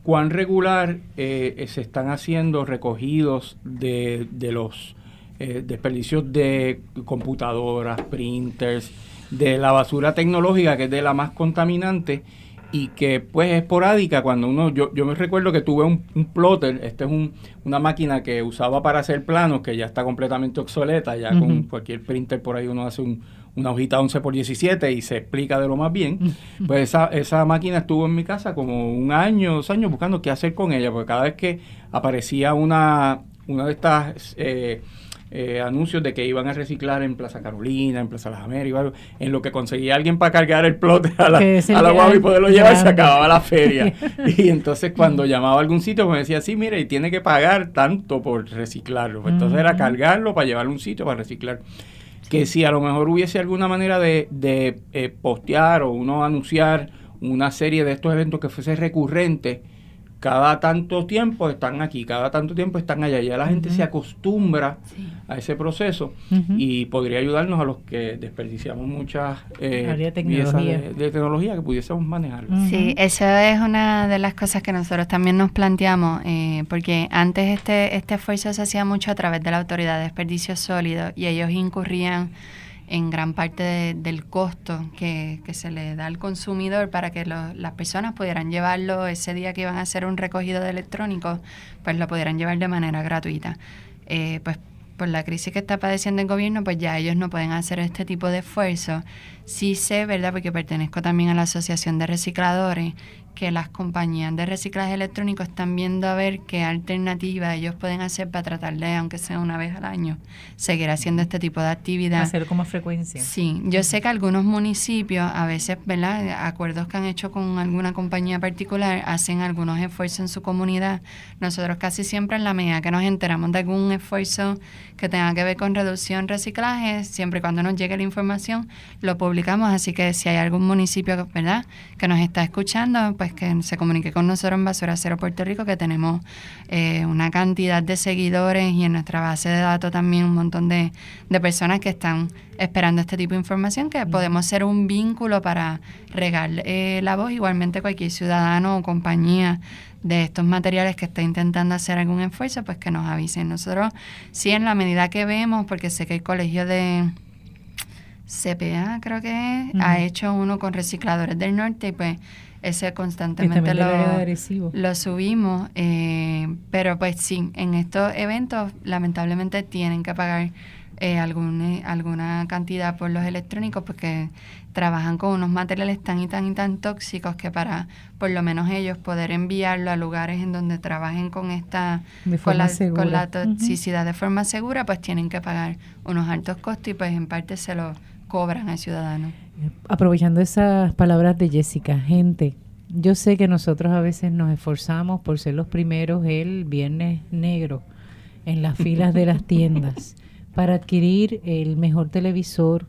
cuán regular eh, se están haciendo recogidos de, de los eh, desperdicios de computadoras, printers, de la basura tecnológica que es de la más contaminante y que pues es esporádica. Cuando uno, yo, yo me recuerdo que tuve un, un plotter, esta es un, una máquina que usaba para hacer planos que ya está completamente obsoleta, ya con cualquier printer por ahí uno hace un, una hojita 11 por 17 y se explica de lo más bien, pues esa, esa máquina estuvo en mi casa como un año, dos años buscando qué hacer con ella, porque cada vez que aparecía una, una de estas... Eh, eh, anuncios de que iban a reciclar en Plaza Carolina, en Plaza Las Américas, en lo que conseguía alguien para cargar el plot a la, a la y poderlo llevar, se acababa la feria. y entonces cuando llamaba a algún sitio, pues me decía, sí, mire, y tiene que pagar tanto por reciclarlo. Pues entonces era cargarlo para llevarlo a un sitio para reciclar que si a lo mejor hubiese alguna manera de, de eh, postear o uno anunciar una serie de estos eventos que fuese recurrente, cada tanto tiempo están aquí, cada tanto tiempo están allá. Ya la gente se acostumbra a ese proceso y podría ayudarnos a los que desperdiciamos muchas eh, de, tecnología. De, tecnología que pudiésemos manejar. Sí, esa es una de las cosas que nosotros también nos planteamos, eh, porque antes este, este esfuerzo se hacía mucho a través de la Autoridad de Desperdicios Sólidos y ellos incurrían en gran parte del costo que, se le da al consumidor para que las personas pudieran llevarlo ese día que iban a hacer un recogido de electrónicos, pues lo pudieran llevar de manera gratuita. Eh, pues por la crisis que está padeciendo el gobierno, pues ya ellos no pueden hacer este tipo de esfuerzo. Sí sé, ¿verdad? Porque pertenezco también a la Asociación de Recicladores que las compañías de reciclaje electrónico están viendo a ver qué alternativa ellos pueden hacer para tratar de, aunque sea una vez al año, seguir haciendo este tipo de actividad. Hacer como frecuencia. Sí, yo sé que algunos municipios, a veces, ¿verdad? Acuerdos que han hecho con alguna compañía particular, hacen algunos esfuerzos en su comunidad. Nosotros casi siempre en la medida que nos enteramos de algún esfuerzo que tenga que ver con reducción, reciclaje, siempre y cuando nos llegue la información, lo publicamos. Así que si hay algún municipio, ¿verdad?, que nos está escuchando, pues que se comunique con nosotros en Basura Cero Puerto Rico, que tenemos eh, una cantidad de seguidores y en nuestra base de datos también un montón de, de personas que están esperando este tipo de información, que podemos ser un vínculo para regar eh, la voz, igualmente cualquier ciudadano o compañía de estos materiales que está intentando hacer algún esfuerzo, pues que nos avisen. Nosotros, sí, en la medida que vemos, porque sé que el colegio de CPA, creo que ha hecho uno con recicladores del norte y pues ese constantemente lo, lo, subimos, eh, pero pues sí, en estos eventos lamentablemente tienen que pagar eh, alguna cantidad por los electrónicos porque trabajan con unos materiales tan y tan y tan tóxicos que para por lo menos ellos poder enviarlo a lugares en donde trabajen con esta con la, con la, toxicidad de forma segura pues tienen que pagar unos altos costos y pues en parte se lo cobran al ciudadano. Aprovechando esas palabras de Jessica, gente, yo sé que nosotros a veces nos esforzamos por ser los primeros el viernes negro en las filas de las tiendas para adquirir el mejor televisor,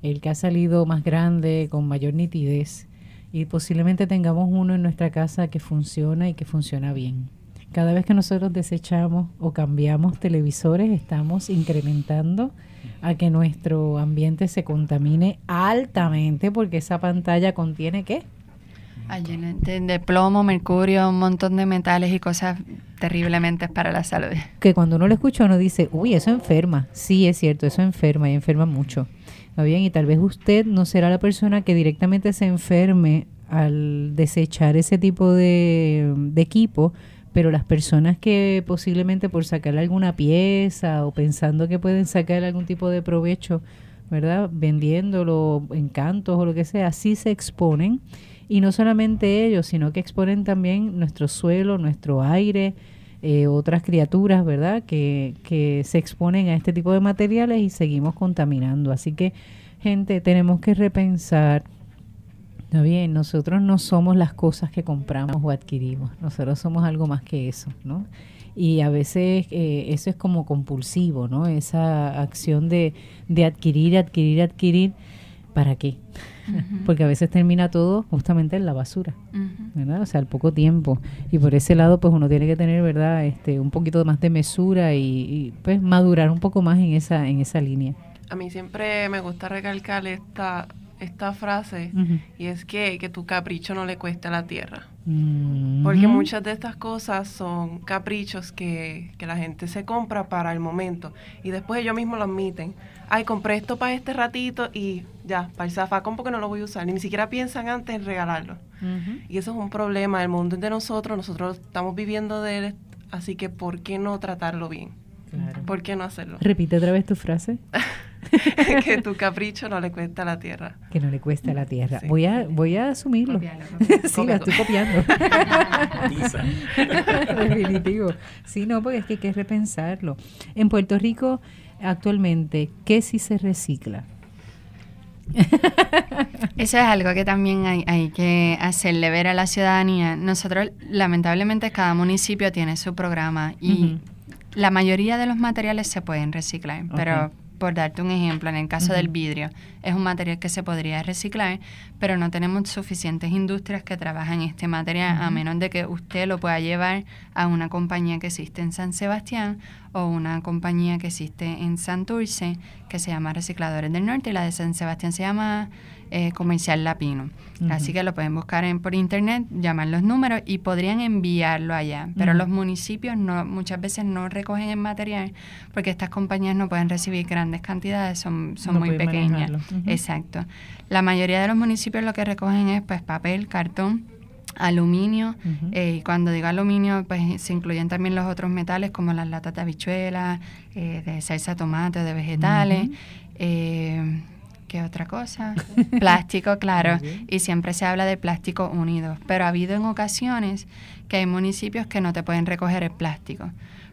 el que ha salido más grande, con mayor nitidez. y posiblemente tengamos uno en nuestra casa que funciona y que funciona bien. Cada vez que nosotros desechamos o cambiamos televisores, estamos incrementando a que nuestro ambiente se contamine altamente porque esa pantalla contiene qué? De, de, plomo, mercurio, un montón de metales y cosas terriblemente para la salud. Que cuando uno lo escucha uno dice, uy, eso enferma. Sí, es cierto, eso enferma y enferma mucho. ¿Está bien? Y tal vez usted no será la persona que directamente se enferme al desechar ese tipo de, de equipo, pero las personas que posiblemente por sacar alguna pieza o pensando que pueden sacar algún tipo de provecho, ¿verdad? Vendiéndolo en cantos o lo que sea, sí se exponen. Y no solamente ellos, sino que exponen también nuestro suelo, nuestro aire, eh, otras criaturas, ¿verdad? Que, que se exponen a este tipo de materiales y seguimos contaminando. Así que, gente, tenemos que repensar Está bien, nosotros no somos las cosas que compramos o adquirimos, nosotros somos algo más que eso, ¿no? Y a veces eh, eso es como compulsivo, ¿no? Esa acción de, de adquirir, adquirir, adquirir, ¿para qué? Porque a veces termina todo justamente en la basura, ¿verdad? O sea, al poco tiempo. Y por ese lado, pues uno tiene que tener, ¿verdad? Este, un poquito más de mesura y, y pues madurar un poco más en esa, en esa línea. A mí siempre me gusta recalcar esta esta frase y es que, que, tu capricho no le cueste a la tierra. Porque muchas de estas cosas son caprichos que, que, la gente se compra para el momento y después ellos mismos lo admiten. Ay, compré esto para este ratito y ya, para el zafacón porque no lo voy a usar. Ni siquiera piensan antes en regalarlo. Y eso es un problema. El mundo es de nosotros, nosotros estamos viviendo de él, así que ¿por qué no tratarlo bien? ¿Por qué no hacerlo? Repite otra vez tu frase. que tu capricho no le cuesta a la tierra. Que no le cuesta a la tierra. Voy a voy a asumirlo. sí, la estoy copiando. Definitivo. Sí, no, porque es que hay que repensarlo. En Puerto Rico, actualmente, ¿qué si se recicla? Eso es algo que también hay, hay, que hacerle ver a la ciudadanía. Nosotros, lamentablemente, cada municipio tiene su programa y la mayoría de los materiales se pueden reciclar, pero por darte un ejemplo, en el caso del vidrio, es un material que se podría reciclar, pero no tenemos suficientes industrias que trabajan este material, a menos de que usted lo pueda llevar a una compañía que existe en San Sebastián o una compañía que existe en Santurce, que se llama Recicladores del Norte, y la de San Sebastián se llama eh, Comercial Lapino. Así que lo pueden buscar en, por internet, llamar los números y podrían enviarlo allá. Pero los municipios no, muchas veces no recogen el material porque estas compañías no pueden recibir grandes cantidades, son, son muy pequeñas. Exacto. La mayoría de los municipios lo que recogen es pues papel, cartón, aluminio, eh, y cuando digo aluminio, pues se incluyen también los otros metales como las latas de habichuelas, eh, de salsa tomate, de vegetales, eh, ¿qué otra cosa? plástico, claro, y siempre se habla de plástico unido, pero ha habido en ocasiones que hay municipios que no te pueden recoger el plástico.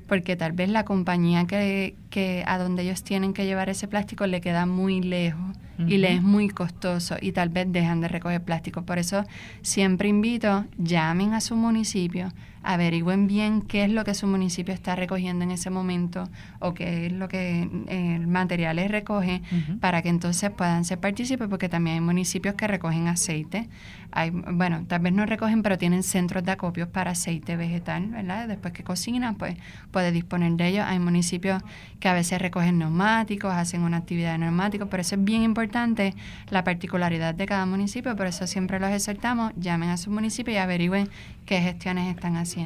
Porque tal vez la compañía que, que a donde ellos tienen que llevar ese plástico le queda muy lejos y le es muy costoso y tal vez dejan de recoger plástico. Por eso siempre invito, llamen a su municipio, averigüen bien qué es lo que su municipio está recogiendo en ese momento o qué es lo que eh, el material les recoge para que entonces puedan ser partícipes porque también hay municipios que recogen aceite. Hay, bueno, tal vez no recogen, pero tienen centros de acopios para aceite vegetal, ¿verdad? Después que cocinan, pues puede disponer de ellos. Hay municipios que a veces recogen neumáticos, hacen una actividad de neumáticos, pero eso es bien importante, la particularidad de cada municipio, por eso siempre los exhortamos, llamen a su municipio y averigüen qué gestiones están haciendo.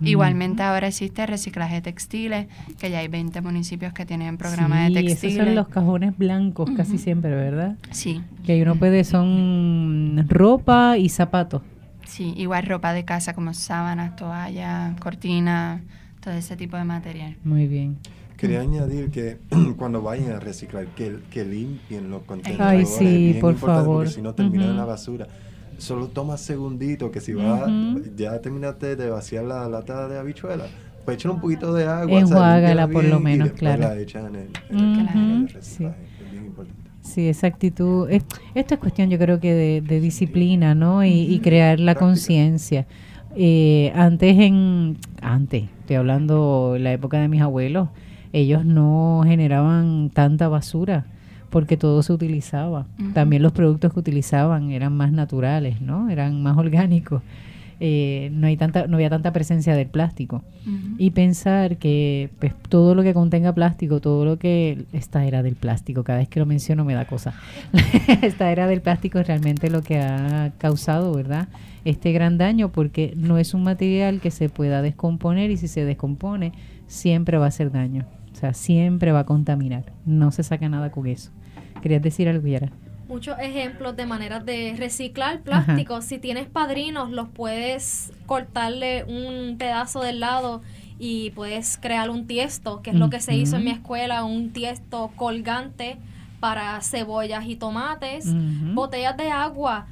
Igualmente ahora existe reciclaje de textiles, que ya hay 20 municipios que tienen programa de textiles. Esos son los cajones blancos casi siempre, ¿verdad? Sí. Que uno puede, son ropa y zapatos. Sí, igual ropa de casa como sábanas, toallas, cortinas, todo ese tipo de material. Muy bien. Quería añadir que cuando vayan a reciclar, que, que limpien los contenedores. Ay, sí, por favor. Porque si no terminan en la basura solo toma segundito, que si vas, ya terminaste de vaciar la lata de habichuela, pues échale un poquito de agua. Enjuágala por lo menos, claro. La echan en el, sí. Es bien importante. Sí, esa actitud. esto es cuestión, yo creo que de, disciplina, ¿no? Y, crear la conciencia. Eh, antes, en. Antes, estoy hablando la época de mis abuelos, ellos no generaban tanta basura porque todo se utilizaba. También los productos que utilizaban eran más naturales, ¿no? Eran más orgánicos. Eh, no hay tanta no había tanta presencia del plástico. Y pensar que pues, todo lo que contenga plástico todo lo que esta era del plástico cada vez que lo menciono me da cosa. Esta era del plástico es realmente lo que ha causado verdad este gran daño porque no es un material que se pueda descomponer y si se descompone siempre va a hacer daño. O sea siempre va a contaminar. No se saca nada con eso querías decir algo Yara muchos ejemplos de maneras de reciclar plástico. Si tienes padrinos, los puedes cortarle un pedazo del lado y puedes crear un tiesto, que es lo que se hizo en mi escuela, un tiesto colgante para cebollas y tomates, botellas de agua.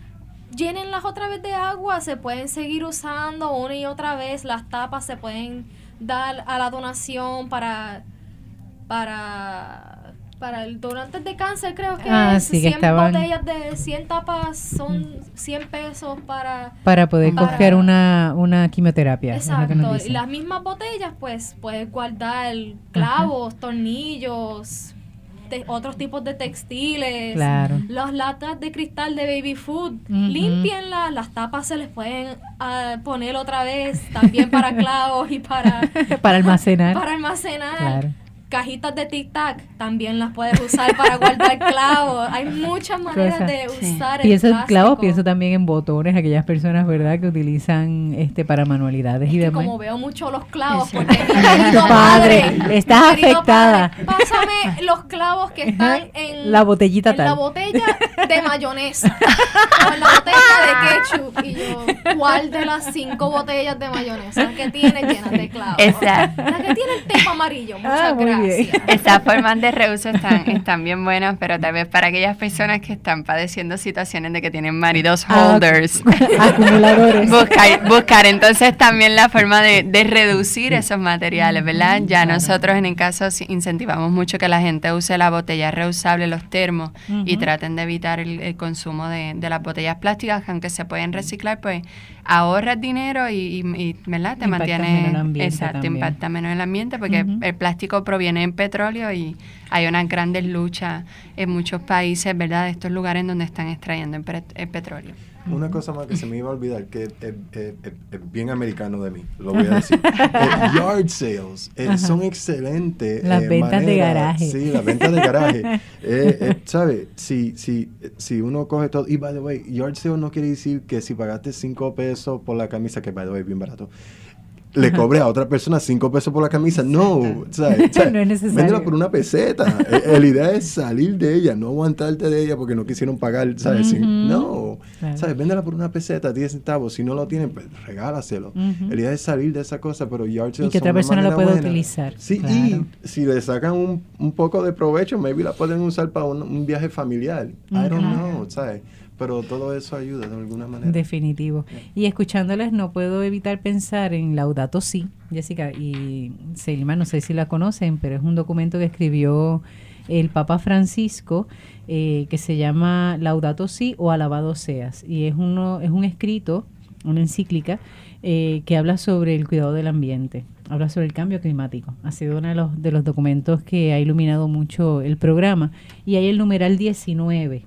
Llénenlas otra vez de agua, se pueden seguir usando una y otra vez, las tapas se pueden dar a la donación para para para el donante de cáncer creo que ah, es 100 botellas de 100 tapas son 100 pesos para para poder coger una, una quimioterapia exacto y las mismas botellas pues puedes guardar clavos tornillos otros tipos de textiles claro. las latas de cristal de baby food. Limpienlas las tapas se les pueden ah, poner otra vez también para clavos y para para almacenar. para almacenar. Claro cajitas de tic tac también las puedes usar para guardar clavos. Hay muchas maneras de usar el Pienso en clavos, pienso también en botones, aquellas personas, ¿verdad?, que utilizan este para manualidades y demás. Como veo mucho los clavos, porque mi padre, estás afectada. pásame los clavos que están en la botellita en la botella de mayonesa o en la botella de ketchup y yo, ¿cuál de las cinco botellas de mayonesa que tiene llenas de clavos? Exacto. La que tiene el tema amarillo. Muchas ah, gracias. Estas formas de reuso están, están bien buenas, pero tal vez para aquellas personas que están padeciendo situaciones de que tienen maridos ah, holders, acumuladores, buscar, buscar entonces también la forma de, de reducir esos materiales, ¿verdad? Ya nosotros en el caso incentivamos mucho que la gente use la botella reusable, los termos, y traten de evitar el, consumo de, de las botellas plásticas, aunque se pueden reciclar, pues ahorras dinero y, y, ¿verdad? te mantiene exacto, impacta menos el ambiente porque el plástico proviene en petróleo y hay unas grandes luchas en muchos países, ¿verdad? De estos lugares donde están extrayendo el petróleo. Una cosa más que se me iba a olvidar, que es, bien americano de mí, lo voy a decir. Eh, yard sales eh, son excelentes. Las eh, ventas de garaje. Sí, las ventas de garaje. ¿Sabes? Si, si, si uno coge todo, y by the way, yard sale no quiere decir que si pagaste 5 pesos por la camisa, que by the way es bien barato, le cobre a otra persona cinco pesos por la camisa. No, o sea, no es necesario. Véndela por una peseta. Eh, la idea es salir de ella, no aguantarte de ella porque no quisieron pagar, ¿sabes? no, ¿sabes? Véndela por una peseta, 10 centavos. Si no lo tienen, pues regálaselo. La idea es salir de esa cosa, pero yard Y que otra persona lo pueda utilizar. Sí, y si le sacan un, un, poco de provecho, maybe la pueden usar para un, un viaje familiar. I don't know, ¿sabes? Pero todo eso ayuda de alguna manera. Definitivo. Y escuchándoles no puedo evitar pensar en Laudato Si, Jessica y Selma, no sé si la conocen, pero es un documento que escribió el Papa Francisco eh, que se llama Laudato Si o Alabado Seas. Y es, uno, es un escrito, una encíclica, eh, que habla sobre el cuidado del ambiente, habla sobre el cambio climático. Ha sido uno de los, de los documentos que ha iluminado mucho el programa. Y hay el numeral 19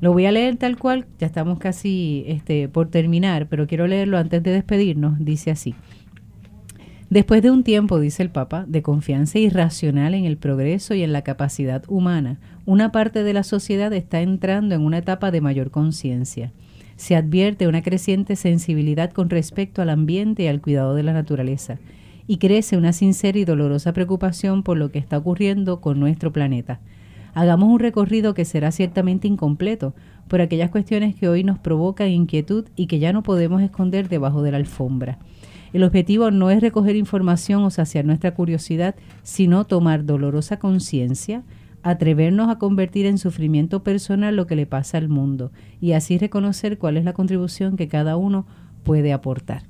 lo voy a leer tal cual, ya estamos casi este, por terminar, pero quiero leerlo antes de despedirnos. Dice así. Después de un tiempo, dice el Papa, de confianza irracional en el progreso y en la capacidad humana, una parte de la sociedad está entrando en una etapa de mayor conciencia. Se advierte una creciente sensibilidad con respecto al ambiente y al cuidado de la naturaleza, y crece una sincera y dolorosa preocupación por lo que está ocurriendo con nuestro planeta hagamos un recorrido que será ciertamente incompleto por aquellas cuestiones que hoy nos provocan inquietud y que ya no podemos esconder debajo de la alfombra. El objetivo no es recoger información o saciar nuestra curiosidad, sino tomar dolorosa conciencia, atrevernos a convertir en sufrimiento personal lo que le pasa al mundo y así reconocer cuál es la contribución que cada uno puede aportar.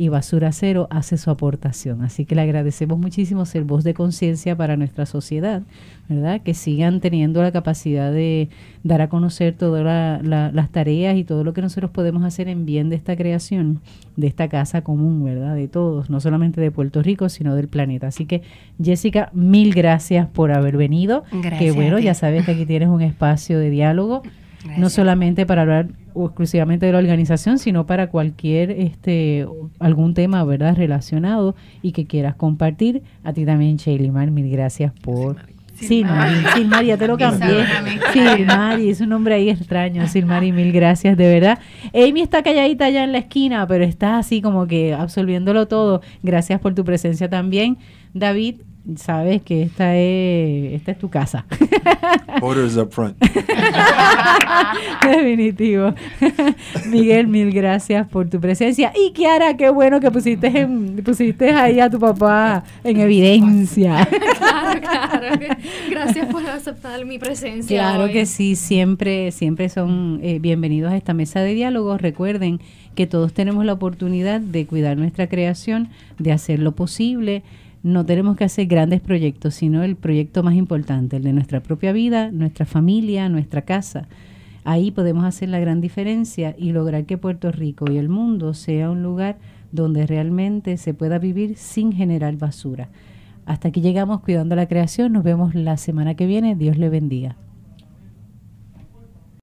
Y Basura Cero hace su aportación. Así que le agradecemos muchísimo ser voz de conciencia para nuestra sociedad, ¿verdad? Que sigan teniendo la capacidad de dar a conocer todas las tareas y todo lo que nosotros podemos hacer en bien de esta creación, de esta casa común, ¿verdad? De todos, no solamente de Puerto Rico, sino del planeta. Así que, Jessica, mil gracias por haber venido. Gracias. Que bueno, ya sabes que aquí tienes un espacio de diálogo no solamente para hablar exclusivamente de la organización, sino para cualquier este algún tema, ¿verdad?, relacionado y que quieras compartir. A ti también, Mar, mil gracias por Silmari, Mari, ya te lo cambié. Silmari, es un nombre ahí extraño. Silmari, mil gracias, de verdad. Amy está calladita allá en la esquina, pero está así como que absorbiéndolo todo. Gracias por tu presencia también. David, sabes que esta es, esta es tu casa. Orders up front. Definitivo. Miguel, mil gracias por tu presencia. Y Kiara, qué bueno que pusiste, en, pusiste ahí a tu papá en evidencia. claro, claro. Gracias por aceptar mi presencia. Claro que sí, siempre, siempre son eh, bienvenidos a esta mesa de diálogo. Recuerden que todos tenemos la oportunidad de cuidar nuestra creación, de hacer lo posible no tenemos que hacer grandes proyectos, sino el proyecto más importante, el de nuestra propia vida, nuestra familia, nuestra casa. Ahí podemos hacer la gran diferencia y lograr que Puerto Rico y el mundo sea un lugar donde realmente se pueda vivir sin generar basura. Hasta aquí llegamos cuidando la creación. Nos vemos la semana que viene. Dios le bendiga.